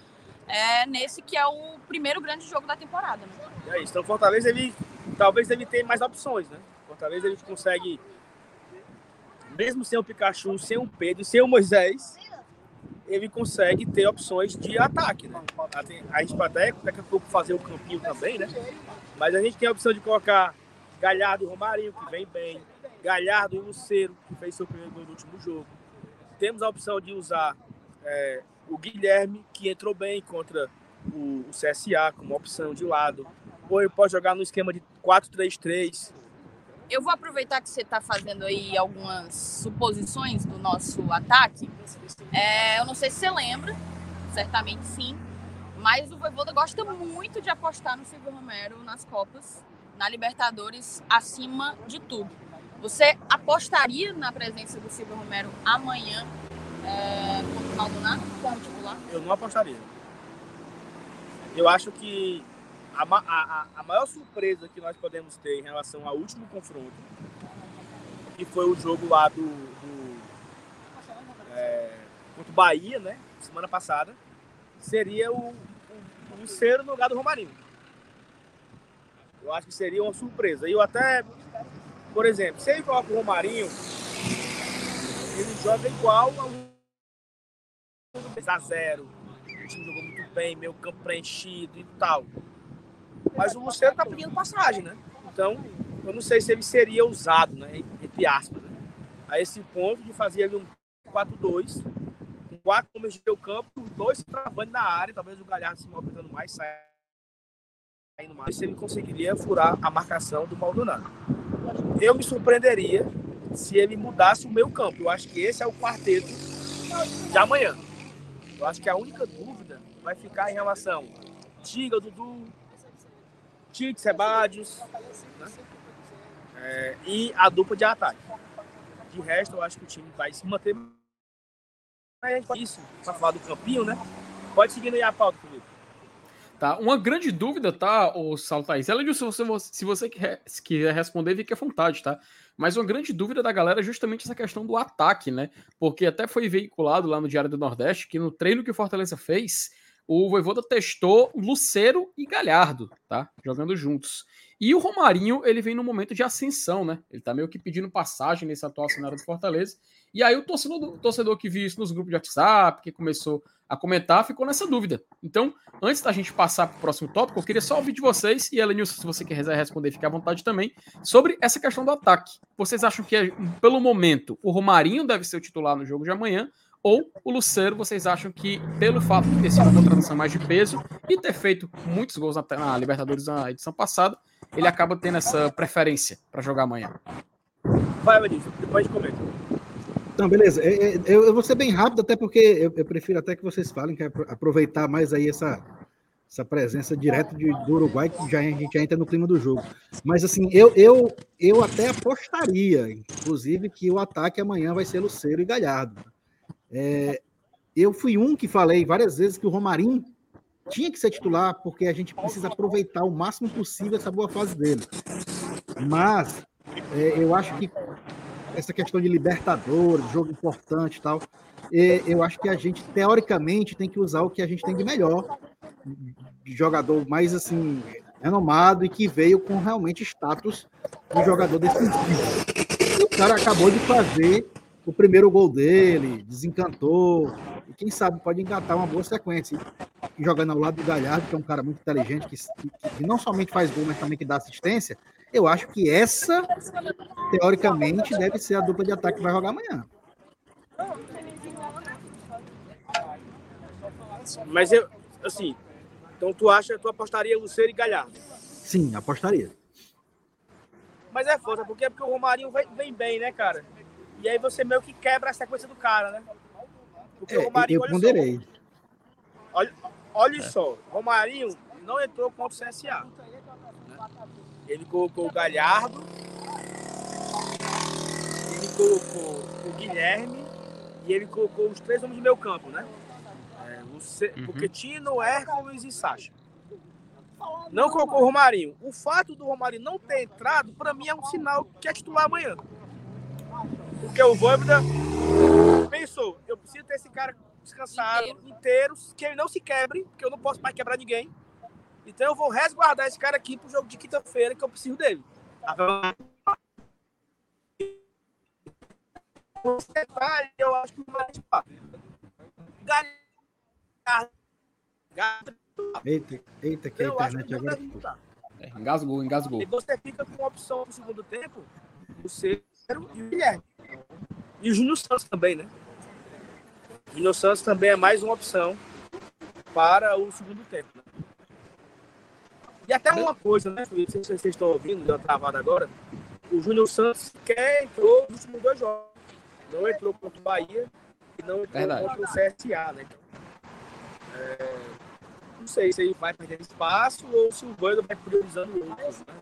é, nesse que é o primeiro grande jogo da temporada. Né? É isso. Então, Fortaleza, ele talvez ele tenha mais opções, né? Fortaleza, ele consegue, mesmo sem o Pikachu, sem o Pedro, sem o Moisés, ele consegue ter opções de ataque, né? A gente pode até daqui a pouco fazer o campinho também, né? Mas a gente tem a opção de colocar Galhardo e Romarinho, que vem bem. Galhardo e Luceiro, que fez seu primeiro gol no último jogo. Temos a opção de usar é, o Guilherme, que entrou bem contra o, o, CSA, como opção de lado. Ou ele pode jogar no esquema de 4-3-3. Eu vou aproveitar que você está fazendo aí algumas suposições do nosso ataque. É, eu não sei se você lembra, certamente sim, mas o Voivoda gosta muito de apostar no Silvio Romero nas Copas na Libertadores acima de tudo. Você apostaria na presença do Silvio Romero amanhã é, contra o Maldonado como titular? Eu não apostaria. Eu acho que a, a, a, maior surpresa que nós podemos ter em relação ao último confronto, que foi o jogo lá do, do é, contra o Bahia, né, semana passada, seria o, o, o Luceiro no lugar do Romarinho. Eu acho que seria uma surpresa. E eu até, por exemplo, se ele coloca o Romarinho, ele joga igual a a zero. O time jogou muito bem, meu campo preenchido e tal. Mas o Luciano tá pedindo passagem, né? Então, eu não sei se ele seria usado, né? Entre aspas, né? A esse ponto de fazer ali um 4-2, com quatro homens de meio campo, dois travando na área, talvez o Galhardo se movimentando mais, saia indo mais, se ele conseguiria furar a marcação do Maldonado. Eu me surpreenderia se ele mudasse o meu campo. Eu acho que esse é o quarteto de amanhã. Eu acho que a única dúvida vai ficar em relação Tiga, Dudu, Tite, Sebadios né? é, e a dupla de ataque. De resto, eu acho que o time vai se manter. Isso, para falar do campinho, né? Pode seguir aí a pauta. Tá? Uma grande dúvida, tá, o Saulo? Ela disse, se você, se você quiser responder, fique à vontade, tá? Mas uma grande dúvida da galera é justamente essa questão do ataque, né? Porque até foi veiculado lá no Diário do Nordeste que no treino que o Fortaleza fez, o Voivoda testou Luceiro e Galhardo, tá? Jogando juntos. E o Romarinho, ele vem num momento de ascensão, né? Ele tá meio que pedindo passagem nesse atual cenário do Fortaleza. E aí o torcedor, o torcedor que viu isso nos grupos de WhatsApp, que começou a comentar, ficou nessa dúvida. Então, antes da gente passar para o próximo tópico, eu queria só ouvir de vocês, e Elenilson, se você quiser responder, fique à vontade também, sobre essa questão do ataque. Vocês acham que, pelo momento, o Romarinho deve ser o titular no jogo de amanhã, ou o Lucero, vocês acham que, pelo fato de ter sido uma contratação mais de peso e ter feito muitos gols na, na Libertadores na edição passada, ele acaba tendo essa preferência para jogar amanhã. Vai, Vinícius, depois comenta. Não, beleza. É, é, eu, eu, vou ser bem rápido, até porque eu, eu, prefiro até que vocês falem, que é aproveitar mais aí essa, essa presença direta de, do Uruguai, que já, a gente já entra no clima do jogo. Mas assim, eu, eu, eu até apostaria, inclusive, que o ataque amanhã vai ser Luceiro e Galhardo. É, eu fui um que falei várias vezes que o Romarinho tinha que ser titular, porque a gente precisa aproveitar o máximo possível essa boa fase dele. Mas é, eu acho que essa questão de Libertadores, jogo importante e tal, é, eu acho que a gente, teoricamente, tem que usar o que a gente tem de melhor, de jogador mais assim, renomado e que veio com realmente status de jogador defensivo. O cara acabou de fazer o primeiro gol dele, desencantou. E quem sabe pode engatar uma boa sequência. E jogando ao lado do Galhardo, que é um cara muito inteligente, que, que, que não somente faz gol, mas também que dá assistência. Eu acho que essa, teoricamente, deve ser a dupla de ataque que vai jogar amanhã. Mas eu, assim, então tu acha, tu apostaria Luceiro e Galhardo? Sim, apostaria. Mas é foda, porque é porque o Romarinho vem, vem bem, né, cara? E aí você meio que quebra a sequência do cara, né? Porque é, o Romarinho, eu ponderei. Só, olha, olha é. só, o Romarinho não entrou contra o CSA. Ele colocou o Galhardo, ele colocou o Guilherme e ele colocou os três homens do meu campo, né? É, o C... uhum. Porque Tino, Hércules e Sacha. Não colocou o Romarinho. O fato do Romarinho não ter entrado, para mim, é um sinal que é titular amanhã. Porque o Voivoda pensou, eu preciso ter esse cara descansado inteiro. inteiro, que ele não se quebre, porque eu não posso mais quebrar ninguém. Então eu vou resguardar esse cara aqui pro jogo de quinta-feira, que eu preciso dele. Você vai, eu acho que vai Eita, eita, que a internet agora. É, engasgou, engasgou. E você fica com a opção no segundo tempo, o Cero e o Guilherme. E o Júnior Santos também, né? O Júnior Santos também é mais uma opção para o segundo tempo. Né? E até uma coisa, né, Não sei se vocês estão ouvindo, deu travado agora. O Júnior Santos quer entrou nos últimos dois jogos. Não entrou contra o Bahia e não entrou Verdade. contra o CSA, né? É, não sei se ele vai perder espaço ou se o Bando vai priorizando outros. Né?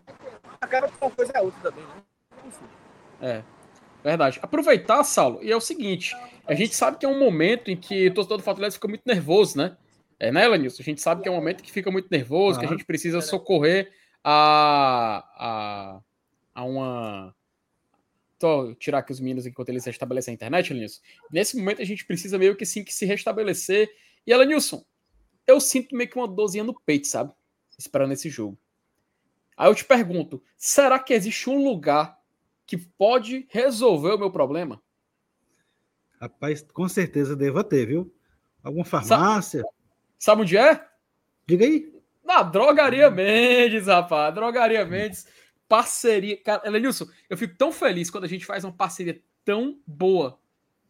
Acaba que uma coisa é outra também, né? Enfim. É. Verdade. Aproveitar, Saulo, e é o seguinte: a gente sabe que é um momento em que o torcedor do Fortaleza fica muito nervoso, né? É, né, Elenilson? A gente sabe que é um momento que fica muito nervoso, ah, que a gente precisa socorrer a, a, a uma. Tô tirar aqui os meninos enquanto eles restabelecem a internet, Elenilson. Nesse momento a gente precisa meio que sim que se restabelecer. E, Elenilson, eu sinto meio que uma dorzinha no peito, sabe? Esperando esse jogo. Aí eu te pergunto: será que existe um lugar que pode resolver o meu problema? Rapaz, com certeza deva ter, viu? Alguma farmácia? Sabe, sabe onde é? Diga aí. Na Drogaria Mendes, rapaz. Drogaria Mendes, parceria. Cara, Elenilson, eu fico tão feliz quando a gente faz uma parceria tão boa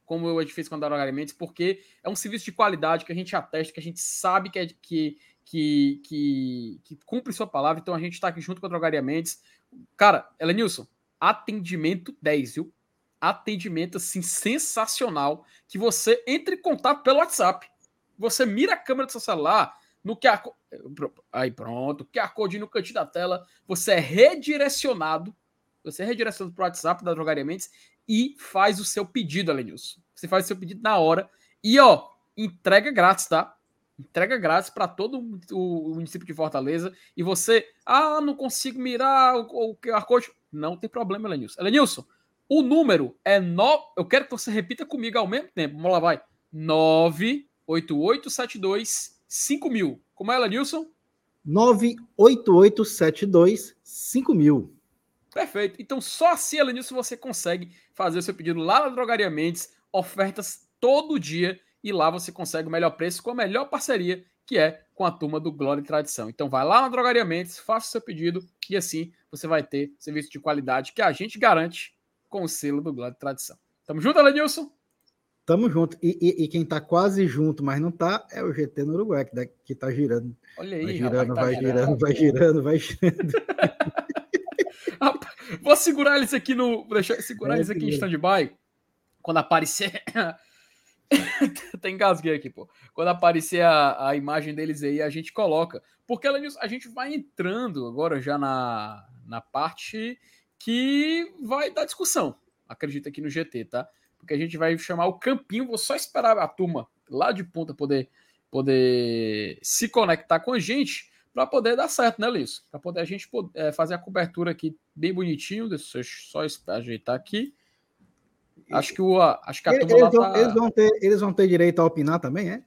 como gente fez com a Drogaria Mendes, porque é um serviço de qualidade que a gente atesta, que a gente sabe que, é, que, que, que, que cumpre sua palavra. Então a gente está aqui junto com a Drogaria Mendes. Cara, Elenilson, atendimento 10, viu? Atendimento assim sensacional que você entre em contato pelo WhatsApp. Você mira a câmera do seu celular no QR aí pronto, QR Code no cantinho da tela, você é redirecionado, você é redirecionado para o WhatsApp da Drogaria Mendes e faz o seu pedido, Alenilson. Você faz o seu pedido na hora e ó, entrega grátis, tá? Entrega grátis para todo o município de Fortaleza. E você, ah, não consigo mirar o, o QR Code. Não tem problema, Elenilson. Elenilson, o número é 9. Eu quero que você repita comigo ao mesmo tempo. Vamos lá, vai. 98872 5 mil. Como é ela, Nilson? 98872 5000. Perfeito. Então, só assim, Elenilson, você consegue fazer o seu pedido lá na Drogaria Mendes. Ofertas todo dia. E lá você consegue o melhor preço com a melhor parceria, que é com a turma do Glória e Tradição. Então, vai lá na Drogaria Mendes, faça o seu pedido e assim você vai ter serviço de qualidade que a gente garante com o selo do Glória e Tradição. Tamo junto, Elenilson? Tamo junto. E, e, e, quem tá quase junto, mas não tá, é o GT no Uruguai, que, tá, que tá girando. Olha aí, vai girando, rapaz, tá vai, girando, vai girando, vai girando. Vou segurar eles aqui no. Deixa segurar eles aqui em stand-by. Quando aparecer. Tem engasguei aqui, pô. Quando aparecer a, a imagem deles aí, a gente coloca. Porque a gente vai entrando agora já na, na parte que vai dar discussão. Acredita aqui no GT, tá? Porque a gente vai chamar o campinho. Vou só esperar a turma lá de ponta poder, poder se conectar com a gente para poder dar certo, né, Liz? Para poder a gente poder, é, fazer a cobertura aqui bem bonitinho. Deixa eu só ajeitar aqui. Acho que, o, acho que a turma eles, vão, tá... eles, vão ter, eles vão ter direito a opinar também, é?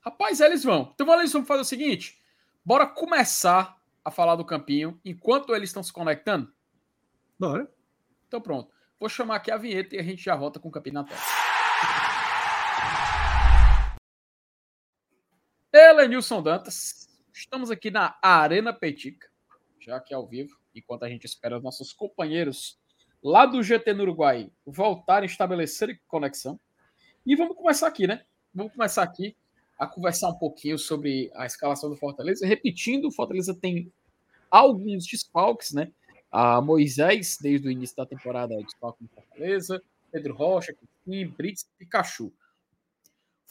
Rapaz, eles vão. Então vamos fazer o seguinte: bora começar a falar do campinho enquanto eles estão se conectando? Bora. Então pronto. Vou chamar aqui a vinheta e a gente já volta com o campinho na tela. Elenilson Dantas, estamos aqui na Arena Petica, já que é ao vivo, enquanto a gente espera os nossos companheiros lá do GT no Uruguai voltarem a estabelecer conexão. E vamos começar aqui, né? Vamos começar aqui a conversar um pouquinho sobre a escalação do Fortaleza. Repetindo, o Fortaleza tem alguns desfalques, né? A Moisés, desde o início da temporada, é desfalque no Fortaleza. Pedro Rocha, Kim, Brits e Pikachu.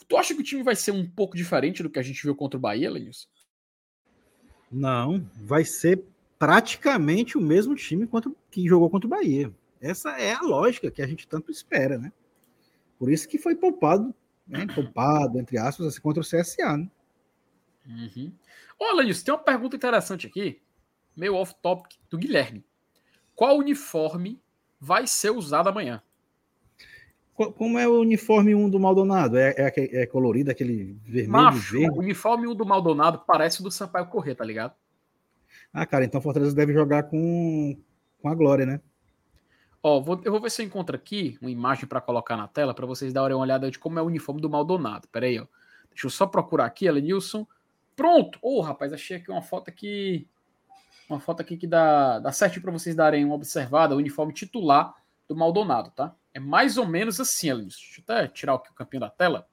Tu acha que o time vai ser um pouco diferente do que a gente viu contra o Bahia, Lenilson? Não, vai ser praticamente o mesmo time que jogou contra o Bahia. Essa é a lógica que a gente tanto espera, né? Por isso que foi poupado, né? Poupado, entre aspas, assim, contra o CSA, né? Uhum. Olha isso, tem uma pergunta interessante aqui, meio off-topic, do Guilherme. Qual uniforme vai ser usado amanhã? Como é o uniforme 1 do Maldonado? É, é, é colorido, aquele vermelho Macho, verde? O uniforme 1 do Maldonado parece o do Sampaio Corrêa, tá ligado? Ah, cara, então Fortaleza deve jogar com, com a Glória, né? Ó, vou, eu vou ver se eu encontro aqui uma imagem para colocar na tela para vocês darem uma olhada de como é o uniforme do Maldonado. Pera aí, ó. Deixa eu só procurar aqui, Elenilson. Pronto! Ô, oh, rapaz, achei aqui uma foto aqui. Uma foto aqui que dá, dá certo para vocês darem uma observada. O uniforme titular do Maldonado, tá? É mais ou menos assim, Elenilson. Deixa eu até tirar aqui o campinho da tela.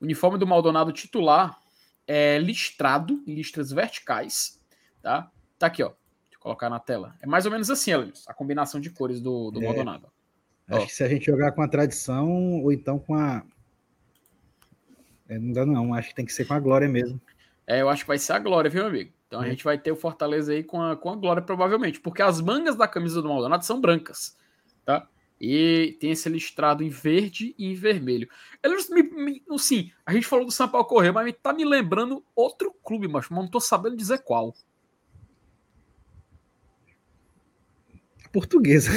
O uniforme do Maldonado titular é listrado em listras verticais, tá? Tá aqui, ó colocar na tela. É mais ou menos assim, Elias, a combinação de cores do, do é, Maldonado. Acho Ó. que se a gente jogar com a tradição, ou então com a. É, não dá, não. Acho que tem que ser com a Glória mesmo. É, eu acho que vai ser a Glória, viu, amigo? Então é. a gente vai ter o Fortaleza aí com a, com a Glória, provavelmente, porque as mangas da camisa do Maldonado são brancas, tá? E tem esse listrado em verde e em vermelho. Eles me, me, sim, a gente falou do São Paulo Correio, mas tá me lembrando outro clube, mas não tô sabendo dizer qual. Portuguesa.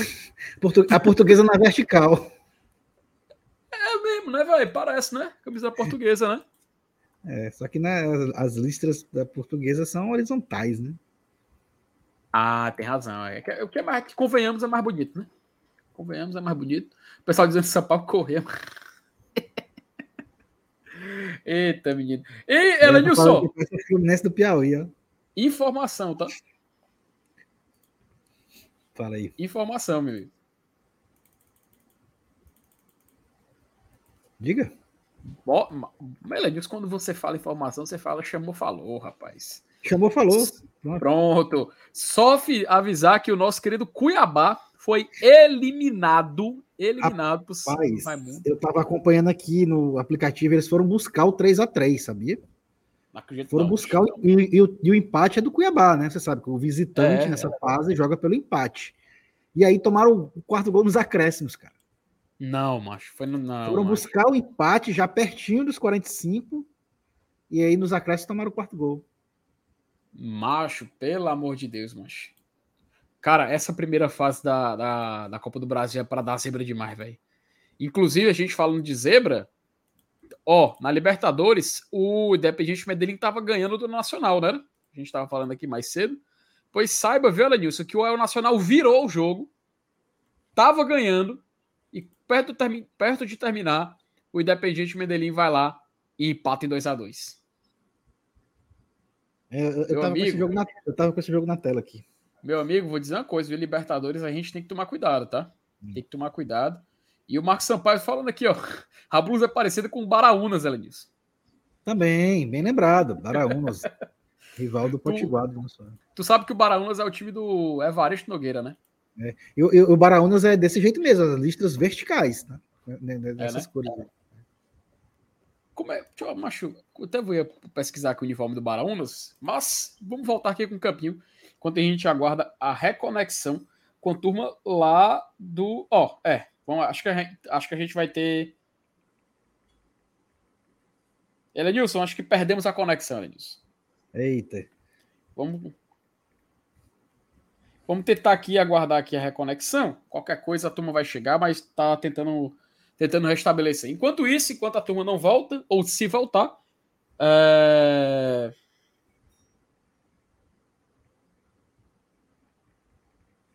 A portuguesa na vertical. É mesmo, né, velho? Parece, né? Camisa portuguesa, né? É, só que né, as listras da portuguesa são horizontais, né? Ah, tem razão. É, o que é mais que convenhamos é mais bonito, né? Convenhamos é mais bonito. O pessoal dizendo que São Paulo correr. Eita, menino. E, ela, Nilson. Fluminense do Piauí, ó. Informação, tá? Fala aí. Informação, meu amigo. Diga. Melanius, quando você fala informação, você fala chamou, falou, rapaz. Chamou, falou. Pronto. Só avisar que o nosso querido Cuiabá foi eliminado. Eliminado rapaz, Raimundo. Eu tava acompanhando aqui no aplicativo, eles foram buscar o 3 a 3 sabia? Foram buscar o, e, e, o, e, o, empate é do Cuiabá, né? Você sabe que o visitante é, nessa fase joga pelo empate. E aí tomaram o quarto gol nos acréscimos, cara. Não, macho, foi no não. Foram macho. buscar o empate já pertinho dos 45 e aí nos acréscimos tomaram o quarto gol. Macho, pelo amor de Deus, macho. Cara, essa primeira fase da, da, da Copa do Brasil é para dar zebra demais, velho. Inclusive, a gente falando de zebra, Ó, na Libertadores, o Independiente Medellín tava ganhando do Nacional, né? A gente tava falando aqui mais cedo. Pois saiba, viu, Elenilson, que o Nacional virou o jogo, tava ganhando, e perto, perto de terminar, o Independiente Medellín vai lá e empata em 2 a 2 é, eu, eu, tava amigo, na, eu tava com esse jogo na tela aqui. Meu amigo, vou dizer uma coisa, viu? Libertadores a gente tem que tomar cuidado, tá? Hum. Tem que tomar cuidado. E o Marcos Sampaio falando aqui, ó. A blusa é parecida com o Baraunas, ela disse. Também, bem lembrado. Baraunas, rival do Potiguar. Tu, tu sabe que o Baraunas é o time do Evaristo Nogueira, né? É. E, e, o Baraunas é desse jeito mesmo, as listras verticais, né? Nessas é, né? cores. Como é? Deixa eu, macho, eu até vou pesquisar aqui o uniforme do Baraunas, mas vamos voltar aqui com o campinho, enquanto a gente aguarda a reconexão com a turma lá do. Ó, oh, é. Bom, acho, que a gente, acho que a gente vai ter. Elenilson, acho que perdemos a conexão, Elenilson. Eita. Vamos. Vamos tentar aqui aguardar aqui a reconexão. Qualquer coisa a turma vai chegar, mas tá tentando tentando restabelecer. Enquanto isso, enquanto a turma não volta, ou se voltar, é...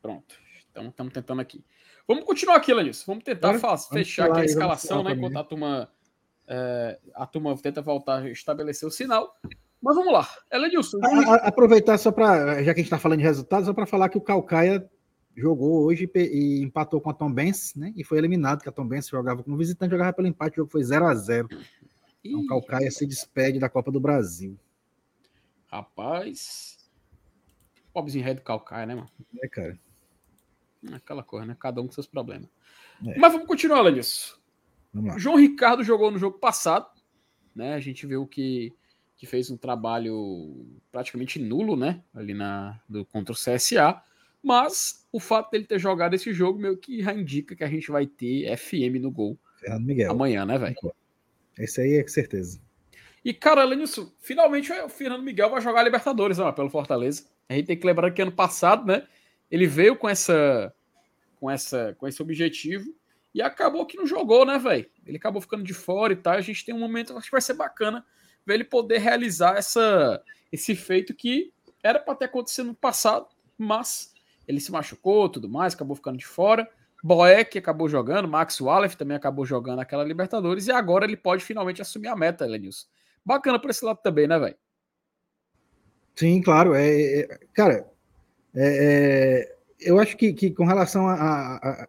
Pronto. Então, estamos tentando aqui. Vamos continuar aqui, Lanis. Vamos tentar é, vamos fechar aqui a escalação, né? Enquanto a turma, é, a turma tenta voltar a estabelecer o sinal. Mas vamos lá. Elenilson. Aproveitar só para, já que a gente está falando de resultados, só para falar que o Calcaia jogou hoje e empatou com a Tom Benz, né? E foi eliminado, que a Tom Benz jogava como visitante, jogava pelo empate, o jogo foi 0 a 0 Então, o Calcaia se despede da Copa do Brasil. Rapaz. Pobrezinho rei do Calcaia, né, mano? É, cara. Aquela coisa, né? Cada um com seus problemas. É. Mas vamos continuar, Lenilson. João Ricardo jogou no jogo passado, né? A gente viu que, que fez um trabalho praticamente nulo, né? Ali na, do, contra o CSA. Mas o fato dele ter jogado esse jogo meio que já indica que a gente vai ter FM no gol Fernando Miguel. amanhã, né, velho? Esse aí é com certeza. E, cara, Lenilson, finalmente o Fernando Miguel vai jogar Libertadores, ó, pelo Fortaleza. A gente tem que lembrar que ano passado, né? Ele veio com essa, com essa, com esse objetivo e acabou que não jogou, né, velho? Ele acabou ficando de fora e tal. A gente tem um momento, acho que vai ser bacana ver ele poder realizar essa, esse feito que era para ter acontecido no passado, mas ele se machucou, tudo mais, acabou ficando de fora. Boeck acabou jogando, Max Wallace também acabou jogando aquela Libertadores e agora ele pode finalmente assumir a meta, Lenilson. Bacana por esse lado também, né, velho? Sim, claro. É, é cara, é, é, eu acho que, que com relação à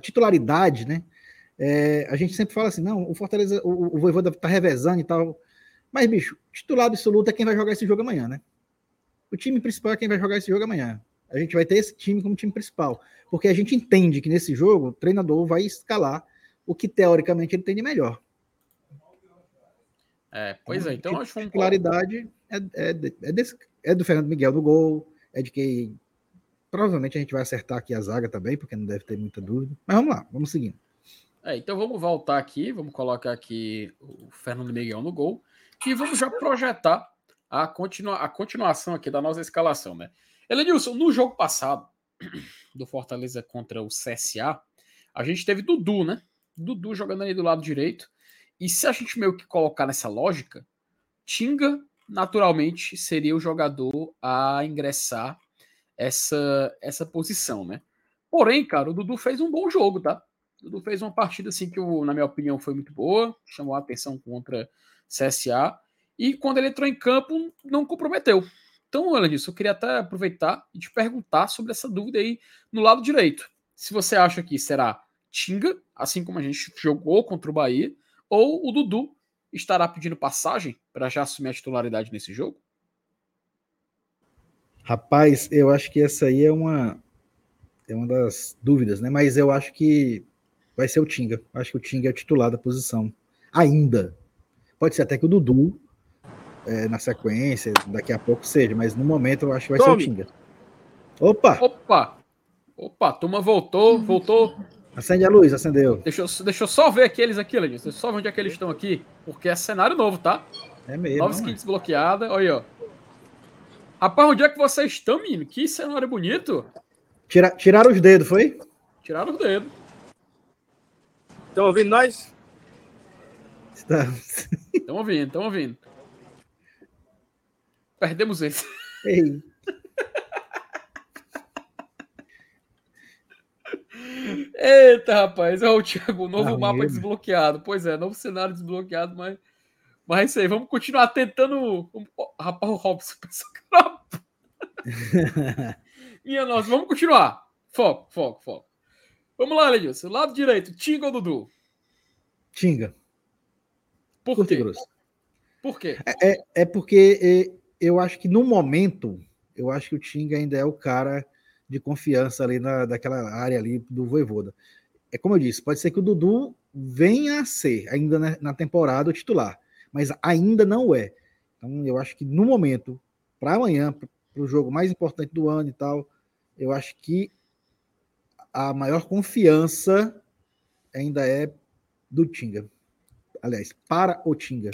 titularidade, né? É, a gente sempre fala assim, não, o Fortaleza, o, o Voivoda tá revezando e tal. Mas, bicho, titular absoluto é quem vai jogar esse jogo amanhã, né? O time principal é quem vai jogar esse jogo amanhã. A gente vai ter esse time como time principal. Porque a gente entende que nesse jogo o treinador vai escalar o que teoricamente ele tem de melhor. É, pois é, então acho que a titularidade é, é, é, desse, é do Fernando Miguel no gol, é de que provavelmente a gente vai acertar aqui a zaga também, porque não deve ter muita dúvida. Mas vamos lá, vamos seguindo. É, então vamos voltar aqui, vamos colocar aqui o Fernando Miguel no gol e vamos já projetar a, continua, a continuação aqui da nossa escalação, né? Elenilson, no jogo passado do Fortaleza contra o CSA, a gente teve Dudu, né? Dudu jogando ali do lado direito. E se a gente meio que colocar nessa lógica, Tinga naturalmente seria o jogador a ingressar essa, essa posição, né? Porém, cara, o Dudu fez um bom jogo, tá? O Dudu fez uma partida assim que, na minha opinião, foi muito boa, chamou a atenção contra CSA, e quando ele entrou em campo, não comprometeu. Então, Elenilson, eu queria até aproveitar e te perguntar sobre essa dúvida aí no lado direito. Se você acha que será Tinga, assim como a gente jogou contra o Bahia, ou o Dudu estará pedindo passagem para já assumir a titularidade nesse jogo? Rapaz, eu acho que essa aí é uma é uma das dúvidas, né? Mas eu acho que vai ser o Tinga. Acho que o Tinga é o titular da posição. Ainda. Pode ser até que o Dudu, é, na sequência, daqui a pouco seja, mas no momento eu acho que vai Tome. ser o Tinga. Opa! Opa! Opa, a turma voltou, voltou. Acende a luz, acendeu. Deixa eu, deixa eu só ver aqueles aqui, Lenilson. Deixa eu só ver onde é que eles estão aqui, porque é cenário novo, tá? É mesmo. Nova skin desbloqueada. Olha aí, ó. Rapaz, onde é que vocês estão, menino? Que cenário bonito. Tira, tiraram os dedos, foi? Tiraram os dedos. Estão ouvindo nós? Estamos ouvindo, estamos ouvindo. Perdemos esse. Ei. Eita, rapaz. Olha o Thiago, novo mapa mesmo. desbloqueado. Pois é, novo cenário desbloqueado, mas. Mas é isso aí, vamos continuar tentando. Rapaz, o Robson pensou que Minha nossa, vamos continuar. Foco, foco, foco. Vamos lá, Ledilson. Lado direito, Tinga ou Dudu? Tinga, Por curto quê? grosso. Por quê? É, é porque é, eu acho que no momento, eu acho que o Tinga ainda é o cara de confiança ali na, daquela área ali do Voivoda. É como eu disse, pode ser que o Dudu venha a ser, ainda na, na temporada, o titular, mas ainda não é. Então eu acho que no momento, para amanhã, para o jogo mais importante do ano e tal, eu acho que a maior confiança ainda é do Tinga. Aliás, para o Tinga.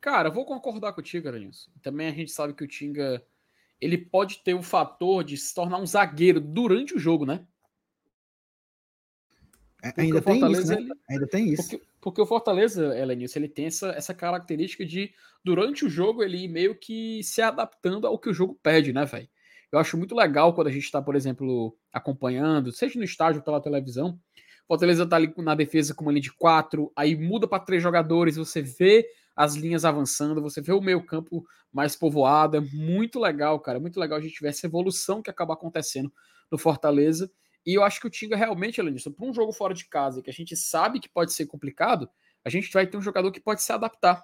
Cara, vou concordar contigo, nisso. Também a gente sabe que o Tinga ele pode ter o fator de se tornar um zagueiro durante o jogo, né? Porque Ainda tem isso, né? ele- Ainda tem isso. Porque, porque o Fortaleza, Elenilson, ele tem essa, essa característica de, durante o jogo, ele ir meio que se adaptando ao que o jogo pede, né, velho? Eu acho muito legal quando a gente tá, por exemplo, acompanhando, seja no estádio ou pela televisão, Fortaleza tá ali na defesa com uma linha de quatro, aí muda para três jogadores, você vê as linhas avançando, você vê o meio campo mais povoado, é muito legal, cara, muito legal a gente ver essa evolução que acaba acontecendo no Fortaleza, e eu acho que o Tinga realmente, Elenilson, para um jogo fora de casa, que a gente sabe que pode ser complicado, a gente vai ter um jogador que pode se adaptar,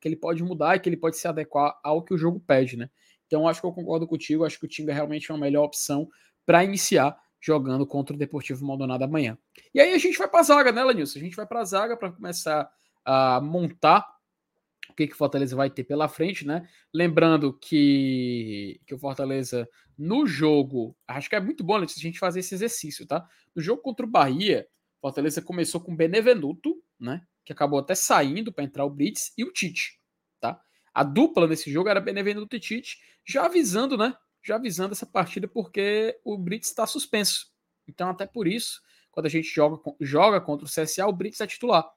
que ele pode mudar e que ele pode se adequar ao que o jogo pede, né? Então acho que eu concordo contigo, acho que o Tinga realmente é uma melhor opção para iniciar jogando contra o Deportivo Maldonado amanhã. E aí a gente vai para a zaga, né, Lenilson? A gente vai para a zaga para começar a montar que, que o Fortaleza vai ter pela frente, né? Lembrando que, que o Fortaleza, no jogo, acho que é muito bom Letícia, a gente fazer esse exercício, tá? No jogo contra o Bahia, o Fortaleza começou com o Benevenuto, né? Que acabou até saindo para entrar o Brits e o Tite, tá? A dupla nesse jogo era Benevenuto e Tite, já avisando, né? Já avisando essa partida porque o Brits está suspenso. Então, até por isso, quando a gente joga, joga contra o CSA, o Brits é titular.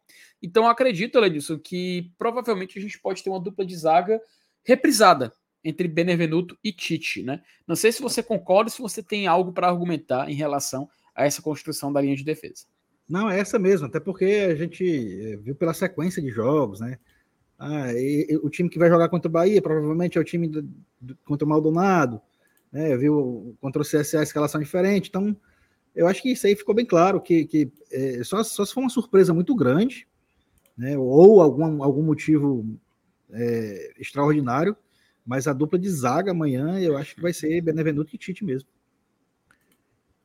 Então, eu acredito, Ledilson, que provavelmente a gente pode ter uma dupla de zaga reprisada entre Benevenuto e Tite, né? Não sei se você concorda, se você tem algo para argumentar em relação a essa construção da linha de defesa. Não, é essa mesmo, até porque a gente eh, viu pela sequência de jogos, né? Ah, e- e o time que vai jogar contra o Bahia provavelmente é o time do- do- contra o Maldonado, né? Viu contra o CSA a escalação diferente, então eu acho que isso aí ficou bem claro que, que eh, só, só se for uma surpresa muito grande, né? Ou algum, algum motivo eh, extraordinário, mas a dupla de zaga amanhã eu acho que vai ser Benevenuto e Tite mesmo.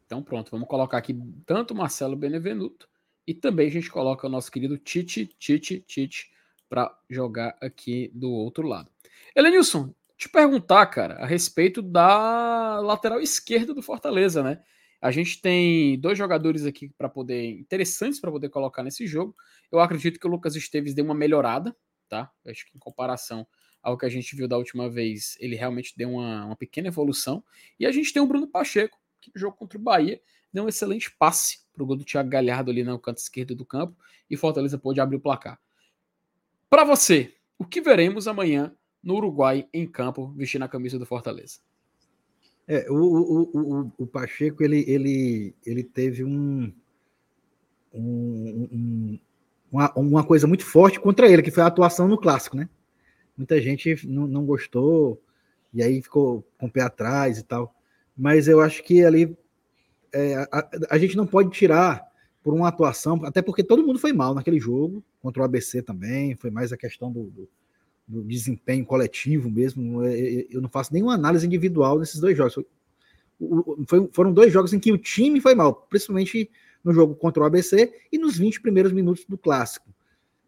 Então, pronto, vamos colocar aqui tanto Marcelo Benevenuto e também a gente coloca o nosso querido Tite, Tite, Tite para jogar aqui do outro lado. Elenilson, te perguntar, cara, a respeito da lateral esquerda do Fortaleza, né? A gente tem dois jogadores aqui para poder interessantes para poder colocar nesse jogo. Eu acredito que o Lucas Esteves deu uma melhorada, tá? Eu acho que em comparação ao que a gente viu da última vez, ele realmente deu uma, uma pequena evolução. E a gente tem o Bruno Pacheco, que no jogo contra o Bahia deu um excelente passe para o gol do Thiago Galhardo ali no canto esquerdo do campo e Fortaleza pôde abrir o placar. Para você, o que veremos amanhã no Uruguai em campo vestindo a camisa do Fortaleza? É, o, o, o, o Pacheco ele, ele, ele teve um, um, um, uma, uma coisa muito forte contra ele, que foi a atuação no clássico, né? Muita gente não, não gostou, e aí ficou com o pé atrás e tal. Mas eu acho que ali é, a, a, gente não pode tirar por uma atuação, até porque todo mundo foi mal naquele jogo, contra o ABC também, foi mais a questão do, do, do desempenho coletivo mesmo. Eu não faço nenhuma análise individual nesses dois jogos. Foi, foram dois jogos em que o time foi mal, principalmente no jogo contra o ABC e nos 20 primeiros minutos do clássico.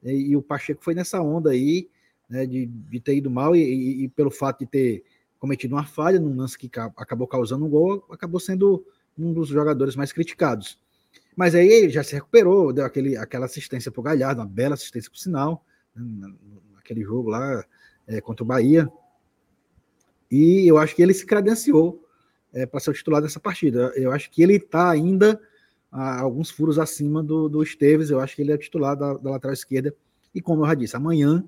E, e o Pacheco foi nessa onda aí, né, de, de, ter ido mal e, e, e, pelo fato de ter cometido uma falha num lance que acabou causando um gol, acabou sendo um dos jogadores mais criticados. Mas aí ele já se recuperou, deu aquele, aquela assistência para o Galhardo, uma bela assistência por sinal, naquele jogo lá é, contra o Bahia. E eu acho que ele se credenciou é, para ser o titular dessa partida. Eu acho que ele está ainda a, alguns furos acima do, do Esteves. Eu acho que ele é titular da, da lateral esquerda. E como eu já disse, amanhã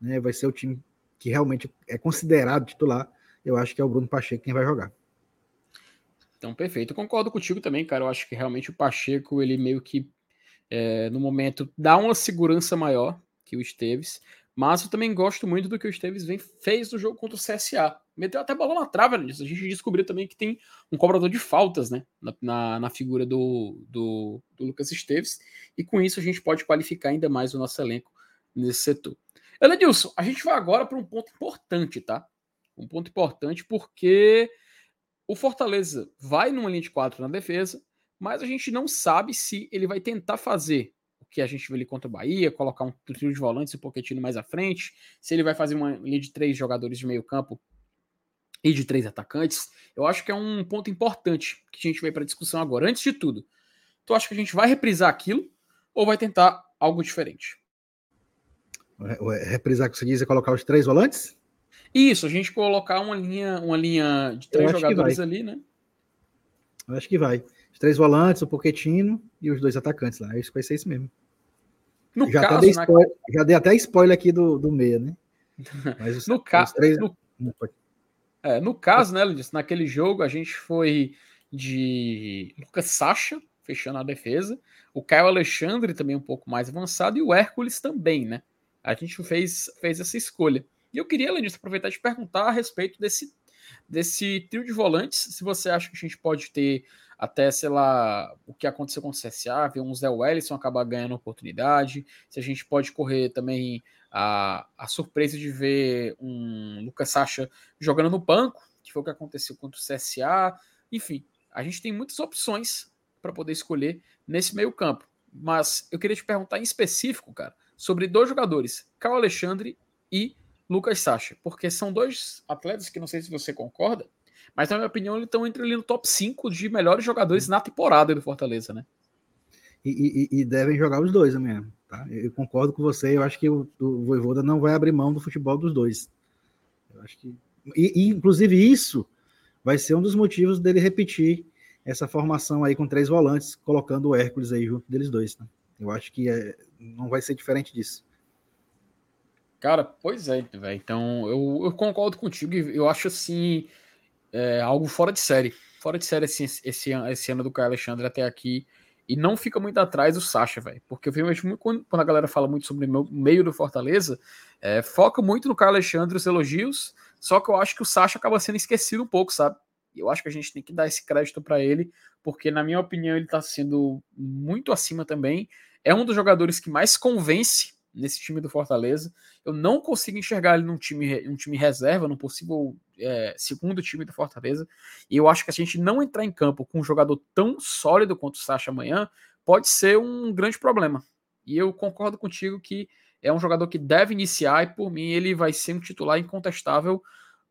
né, vai ser o time que realmente é considerado titular. Eu acho que é o Bruno Pacheco quem vai jogar. Então, perfeito. Eu concordo contigo também, cara. Eu acho que realmente o Pacheco, ele meio que, é, no momento, dá uma segurança maior que o Esteves. Mas eu também gosto muito do que o Esteves vem, fez no jogo contra o CSA. Meteu até bola na trava nisso. A gente descobriu também que tem um cobrador de faltas, né? Na, na, na figura do, do, do, Lucas Esteves. E com isso a gente pode qualificar ainda mais o nosso elenco nesse setor. Elenilson, a gente vai agora para um ponto importante, tá? Um ponto importante porque o Fortaleza vai numa linha de quatro na defesa, mas a gente não sabe se ele vai tentar fazer que a gente viu ali contra o Bahia, colocar um trio de volantes e um pouquinho mais à frente, se ele vai fazer uma linha de três jogadores de meio campo e de três atacantes, eu acho que é um ponto importante que a gente vai para discussão agora. Antes de tudo, tu acha que a gente vai reprisar aquilo ou vai tentar algo diferente? Reprisar que você diz é colocar os três volantes? Isso, a gente colocar uma linha, uma linha de três jogadores ali, né? Eu acho que vai. Três volantes, o Poquetino e os dois atacantes lá. Que vai ser isso mesmo. No já, caso, dei spoiler, na... já dei até spoiler aqui do, do meia, né? Os, no, ca... três... no... É, no caso, né, Luiz, naquele jogo a gente foi de Lucas Sacha, fechando a defesa, o Caio Alexandre também um pouco mais avançado e o Hércules também, né? A gente fez, fez essa escolha. E eu queria, Lenilson, aproveitar e te perguntar a respeito desse, desse trio de volantes, se você acha que a gente pode ter até, sei lá, o que aconteceu com o CSA, ver um Zé Wellison acabar ganhando oportunidade, se a gente pode correr também a, a surpresa de ver um Lucas Sacha jogando no banco, que foi o que aconteceu contra o CSA, enfim, a gente tem muitas opções para poder escolher nesse meio campo, mas eu queria te perguntar em específico, cara, sobre dois jogadores, Carl Alexandre e Lucas Sacha, porque são dois atletas que não sei se você concorda, mas, na minha opinião, eles estão entre ali no top 5 de melhores jogadores na temporada do Fortaleza, né? E, e, e devem jogar os dois mesmo. Tá? Eu concordo com você, eu acho que o, o Voivoda não vai abrir mão do futebol dos dois. Eu acho que. E, e, inclusive, isso vai ser um dos motivos dele repetir essa formação aí com três volantes, colocando o Hércules aí junto deles dois. Tá? Eu acho que é, não vai ser diferente disso. Cara, pois é, velho. Então, eu, eu concordo contigo. Eu acho assim é, algo fora de série. Fora de série assim, esse, esse ano do Caio Alexandre até aqui. E não fica muito atrás do Sacha, velho. Porque eu vejo muito quando, quando, a galera fala muito sobre o meio do Fortaleza, é, foca muito no Caio Alexandre os elogios. Só que eu acho que o Sacha acaba sendo esquecido um pouco, sabe? Eu acho que a gente tem que dar esse crédito para ele, porque, na minha opinião, ele tá sendo muito acima também. É um dos jogadores que mais convence nesse time do Fortaleza. Eu não consigo enxergar ele num time, um time reserva, num possível é, segundo time do Fortaleza. E eu acho que a gente não entrar em campo com um jogador tão sólido quanto o Sacha amanhã pode ser um grande problema. E eu concordo contigo que é um jogador que deve iniciar e, por mim, ele vai ser um titular incontestável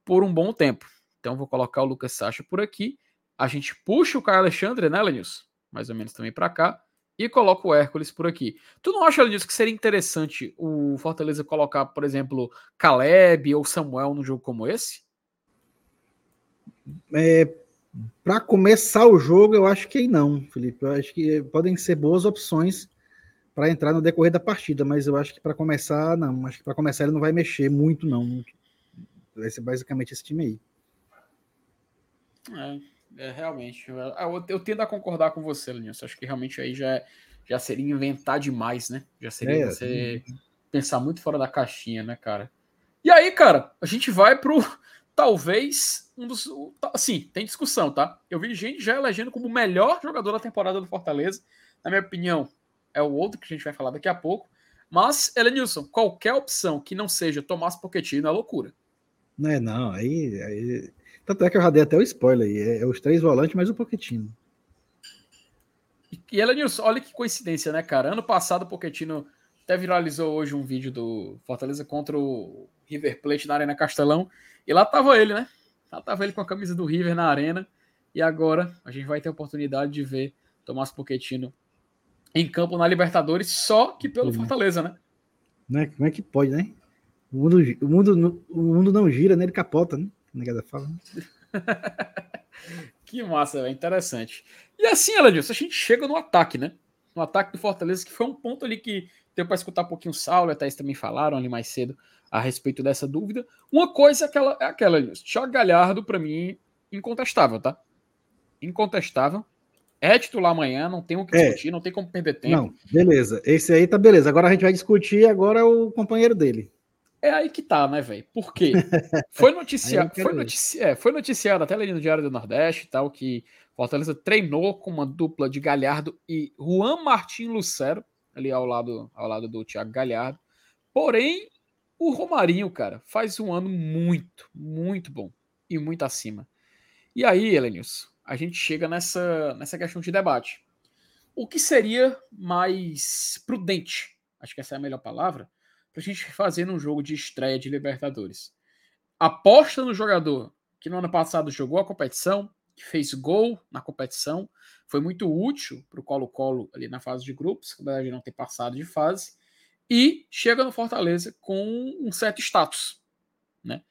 por um bom tempo. Então, vou colocar o Lucas Sacha por aqui. A gente puxa o Caio Alexandre, né, Lenilson? Mais ou menos também para cá e coloca o Hércules por aqui. Tu não acha, disso que seria interessante o Fortaleza colocar, por exemplo, Caleb ou Samuel num jogo como esse? É, para começar o jogo, eu acho que não, Felipe. Eu acho que podem ser boas opções para entrar no decorrer da partida, mas eu acho que para começar, não. Acho que para começar ele não vai mexer muito, não. Vai ser basicamente esse time aí. É. É, realmente. Eu, eu, tendo a concordar com você, Linus. Acho que realmente aí já, já seria inventar demais, né? Já seria é, você pensar muito fora da caixinha, né, cara? E aí, cara, a gente vai pro. Talvez um dos. Assim, tem discussão, tá? Eu vi gente já elegendo como o melhor jogador da temporada do Fortaleza. Na minha opinião, é o outro que a gente vai falar daqui a pouco. Mas, Elenilson, qualquer opção que não seja Tomás Pochettino é loucura. Não é, não. Aí, aí tanto é que eu já dei até o spoiler aí. É, é os três volantes mais o Pochettino. E, e Elenilson, olha que coincidência, né, cara? Ano passado o Pochettino até viralizou hoje um vídeo do Fortaleza contra o River Plate na Arena Castelão. E lá tava ele, né? Lá tava ele com a camisa do River na arena. E agora a gente vai ter a oportunidade de ver Tomás Pochettino em campo na Libertadores, só que pelo Fortaleza, né? Não é, como é que pode, né? O mundo, o mundo, o mundo não gira, né? Ele capota, né? negada fala. Né? Que massa, é interessante. E assim, Elenilson, a gente chega no ataque, né? No ataque do Fortaleza, que foi um ponto ali que deu para escutar um pouquinho o Saulo, até eles também falaram ali mais cedo a respeito dessa dúvida. Uma coisa é aquela, é aquela Thiago Galhardo, para mim, incontestável, tá? Incontestável. É titular amanhã, não tem o que discutir, é. não tem como perder tempo. Não, beleza. Esse aí tá beleza. Agora a gente vai discutir agora o companheiro dele. É aí que tá, né, velho? Por quê? Foi noticiado, foi, notici é, foi noticiado até ali no Diário do Nordeste e tal, que Fortaleza treinou com uma dupla de Galhardo e Juan Martin Lucero, ali ao lado, ao lado do Thiago Galhardo. Porém, o Romarinho, cara, faz um ano muito, muito bom e muito acima. E aí, Helenius, a gente chega nessa, nessa questão de debate. O que seria mais prudente, acho que essa é a melhor palavra, para a gente fazer num jogo de estreia de Libertadores? Aposta no jogador que no ano passado jogou a competição, que fez gol na competição, foi muito útil para o Colo-Colo ali na fase de grupos, apesar de não ter passado de fase, e chega no Fortaleza com um certo status, né?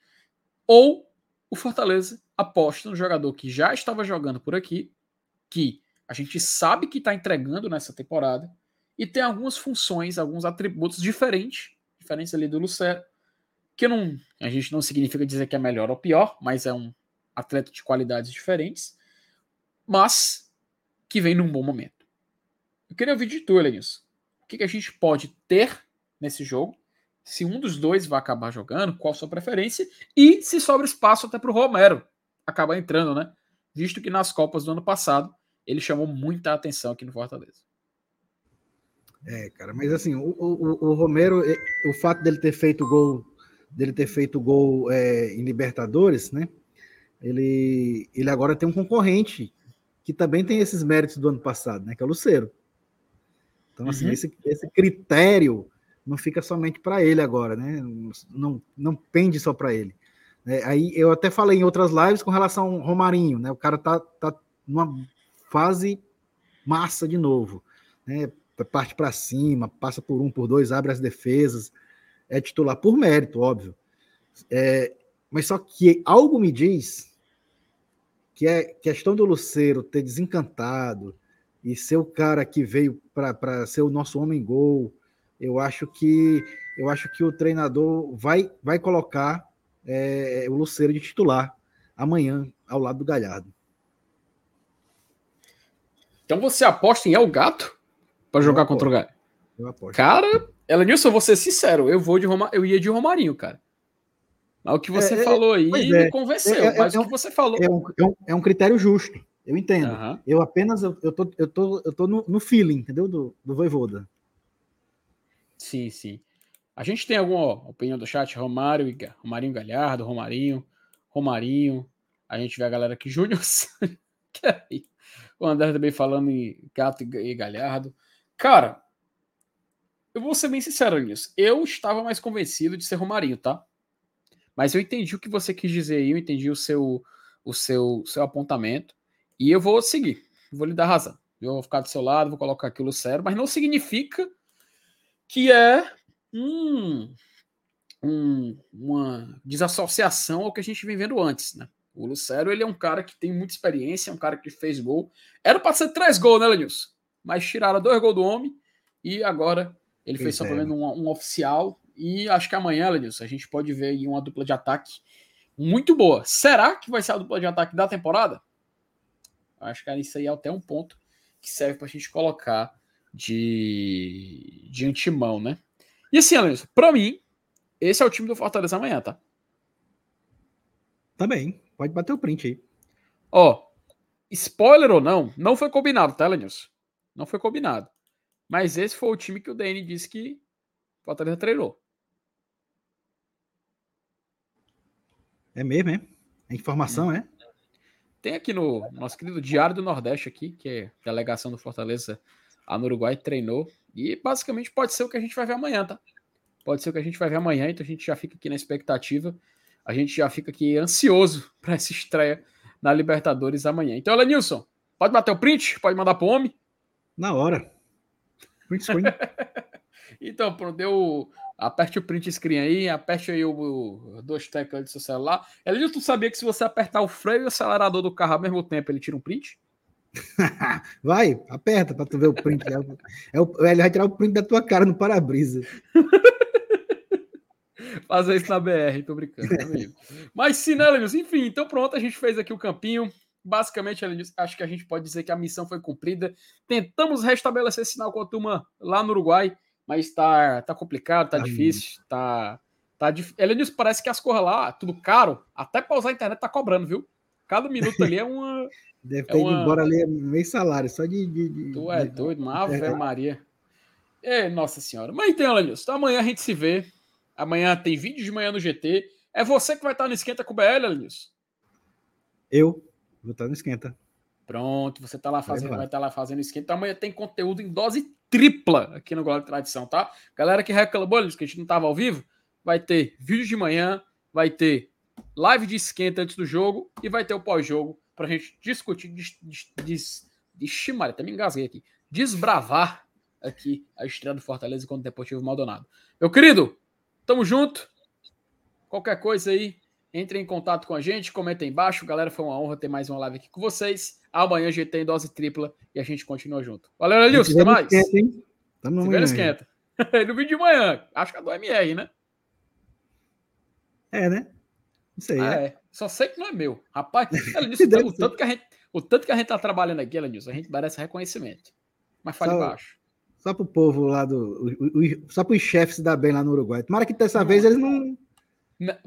Ou o Fortaleza aposta no jogador que já estava jogando por aqui, que a gente sabe que está entregando nessa temporada, e tem algumas funções, alguns atributos diferentes, diferentes ali do Lucero, que não, a gente não significa dizer que é melhor ou pior, mas é um atleta de qualidades diferentes, mas que vem num bom momento. Eu queria ouvir de tu, Elenilson. O que, que a gente pode ter nesse jogo? Se um dos dois vai acabar jogando, qual a sua preferência? E se sobra espaço até para o Romero, acabar entrando, né? Visto que nas Copas do ano passado ele chamou muita atenção aqui no Fortaleza. É, cara, mas assim, o, o, o Romero, o fato dele ter feito gol, dele ter feito gol é, em Libertadores, né? Ele, ele agora tem um concorrente que também tem esses méritos do ano passado, né? Que é o Luceiro. Então, assim, uhum. esse, esse critério não fica somente para ele agora, né? Não, não pende só para ele. É, aí eu até falei em outras lives com relação ao Romarinho, né? O cara tá, tá numa fase massa de novo, né? Parte para cima, passa por um, por dois, abre as defesas, é titular por mérito, óbvio. É, mas só que algo me diz que é questão do Luceiro ter desencantado e ser o cara que veio para ser o nosso homem gol. Eu acho que eu acho que o treinador vai vai colocar é, o Luceiro de titular amanhã, ao lado do Galhardo. Então você aposta em El Gato para jogar contra o Galhardo? Cara, Elenilson, vou ser sincero, eu vou de Roma, eu ia de Romarinho, cara. Mas o que você é, é falou aí me é. convenceu. É, é, mas o que você falou. É um, é um, é um critério justo, eu entendo. Uhum. Eu apenas eu, eu, tô, eu tô, eu tô no, no feeling, entendeu? Do, do Voivoda. Sim, sim. A gente tem alguma opinião do chat? Romário, Romarinho Galhardo, Romarinho, Romarinho. A gente vê a galera aqui, Júnior O André também falando em Gato e Galhardo. Cara, eu vou ser bem sincero nisso. Eu estava mais convencido de ser Romarinho, tá? Mas eu entendi o que você quis dizer aí, eu entendi o seu, o seu, seu apontamento. E eu vou seguir, vou lhe dar razão. Eu vou ficar do seu lado, vou colocar aquilo sério, mas não significa que é um, um, uma desassociação ao que a gente vem vendo antes, né? O Lucero, ele é um cara que tem muita experiência, é um cara que fez gol. Era para ser três gols, né, Lenilson? Mas tiraram dois gols do homem e agora ele fez só pelo menos um, um, oficial. E acho que amanhã, Lenilson, a gente pode ver aí uma dupla de ataque muito boa. Será que vai ser a dupla de ataque da temporada? Acho que isso aí é até um ponto que serve para a gente colocar de, de antemão, né? E assim, Aloysio, pra mim, esse é o time do Fortaleza amanhã, tá? Também. Pode bater o print aí. Ó, spoiler ou não, não foi combinado, tá, Lenilson? Não foi combinado. Mas esse foi o time que o DN disse que o Fortaleza treinou. É mesmo, é? A informação, é? Tem aqui no nosso querido Diário do Nordeste aqui, que é delegação do Fortaleza a no Uruguai, treinou e basicamente pode ser o que a gente vai ver amanhã, tá? Pode ser o que a gente vai ver amanhã, então a gente já fica aqui na expectativa. A gente já fica aqui ansioso para essa estreia na Libertadores amanhã. Então, Nilson, pode bater o print? Pode mandar pro homem? Na hora. Print screen. Então, pronto, deu. Aperte o print screen aí, aperte aí o, dois teclas do seu celular. Ele tu sabia que se você apertar o freio e o acelerador do carro ao mesmo tempo, ele tira um print? vai, aperta para tu ver o print. É o, é ele vai tirar o print da tua cara no para-brisa. Fazer isso na BR, tô brincando. Tá Mas sim, né, Lenilson? Enfim, então pronto, a gente fez aqui o campinho. Basicamente, acho que a gente pode dizer que a missão foi cumprida. Tentamos restabelecer sinal com a turma lá no Uruguai, mas tá, tá complicado, tá Ai. difícil, tá. Tá dif... Elenilson, parece que as coisas lá, tudo caro, até pra usar a internet tá cobrando, viu? Cada minuto ali é uma. Deve ter é uma... ido embora ali meio salário, só de. de, de tu é de... doido, mas Ave Maria. É, nossa senhora. Mas então, Elenilson, amanhã a gente se vê. Amanhã tem vídeo de manhã no GT. É você que vai estar no Esquenta com o BL, Elenilson? Eu vou estar no Esquenta. Pronto, você tá lá fazendo, vai estar lá fazendo esquenta. Então amanhã tem conteúdo em dose tripla aqui no Glória de Tradição, tá? Galera que reclamou que a gente não tava ao vivo, vai ter vídeo de manhã, vai ter live de esquenta antes do jogo e vai ter o pós-jogo pra gente discutir, des, des, des, des, até me engasguei aqui, desbravar aqui a estreia do Fortaleza contra o Deportivo Maldonado. Meu querido, tamo junto. Qualquer coisa aí, entre em contato com a gente, comenta aí embaixo. Galera, foi uma honra ter mais uma live aqui com vocês. Amanhã a gente tem dose tripla e a gente continua junto. Valeu, Elilson, até mais. Esquenta, hein? Tamo no esquenta. no vídeo de manhã, acho que é do MR, né? É, né? Não sei. Ah, é. é. Só sei que não é meu. Rapaz, Elilson, o, tanto que a gente, o tanto que a gente tá trabalhando aqui, Elilson, a gente merece reconhecimento. Mas fale só, baixo. Só pro povo lá do. O, o, só pros chefes da bem lá no Uruguai. Tomara que dessa vez eles não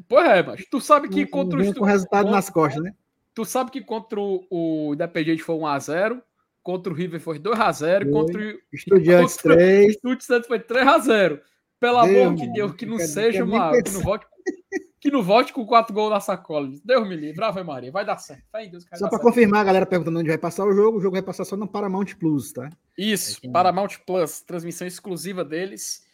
Pois é, mas tu sabe que contra o. Com resultado contra, nas costas, né? Tu sabe que contra o, o Independente foi 1x0, contra o River foi 2x0, contra o. Estudiantes 3. Estudiantes foi 3x0. Pelo amor de Deus, que não seja uma. Que não, volte, que não volte com 4 gols na sacola. Deus me livre, Ave Maria, vai dar certo. Vai, Deus, só para confirmar, a galera perguntando onde vai passar o jogo, o jogo vai passar só no Paramount Plus, tá? Isso, Paramount Plus, transmissão exclusiva deles.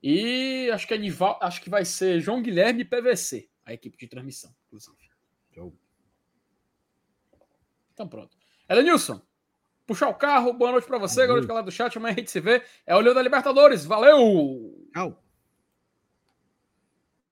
E acho que, é Nival, acho que vai ser João Guilherme e PVC, a equipe de transmissão, inclusive. Então pronto. Elenilson, puxar o carro, boa noite para você, galera do chat, amanhã a gente se vê. É o Leão da Libertadores, valeu! Tchau!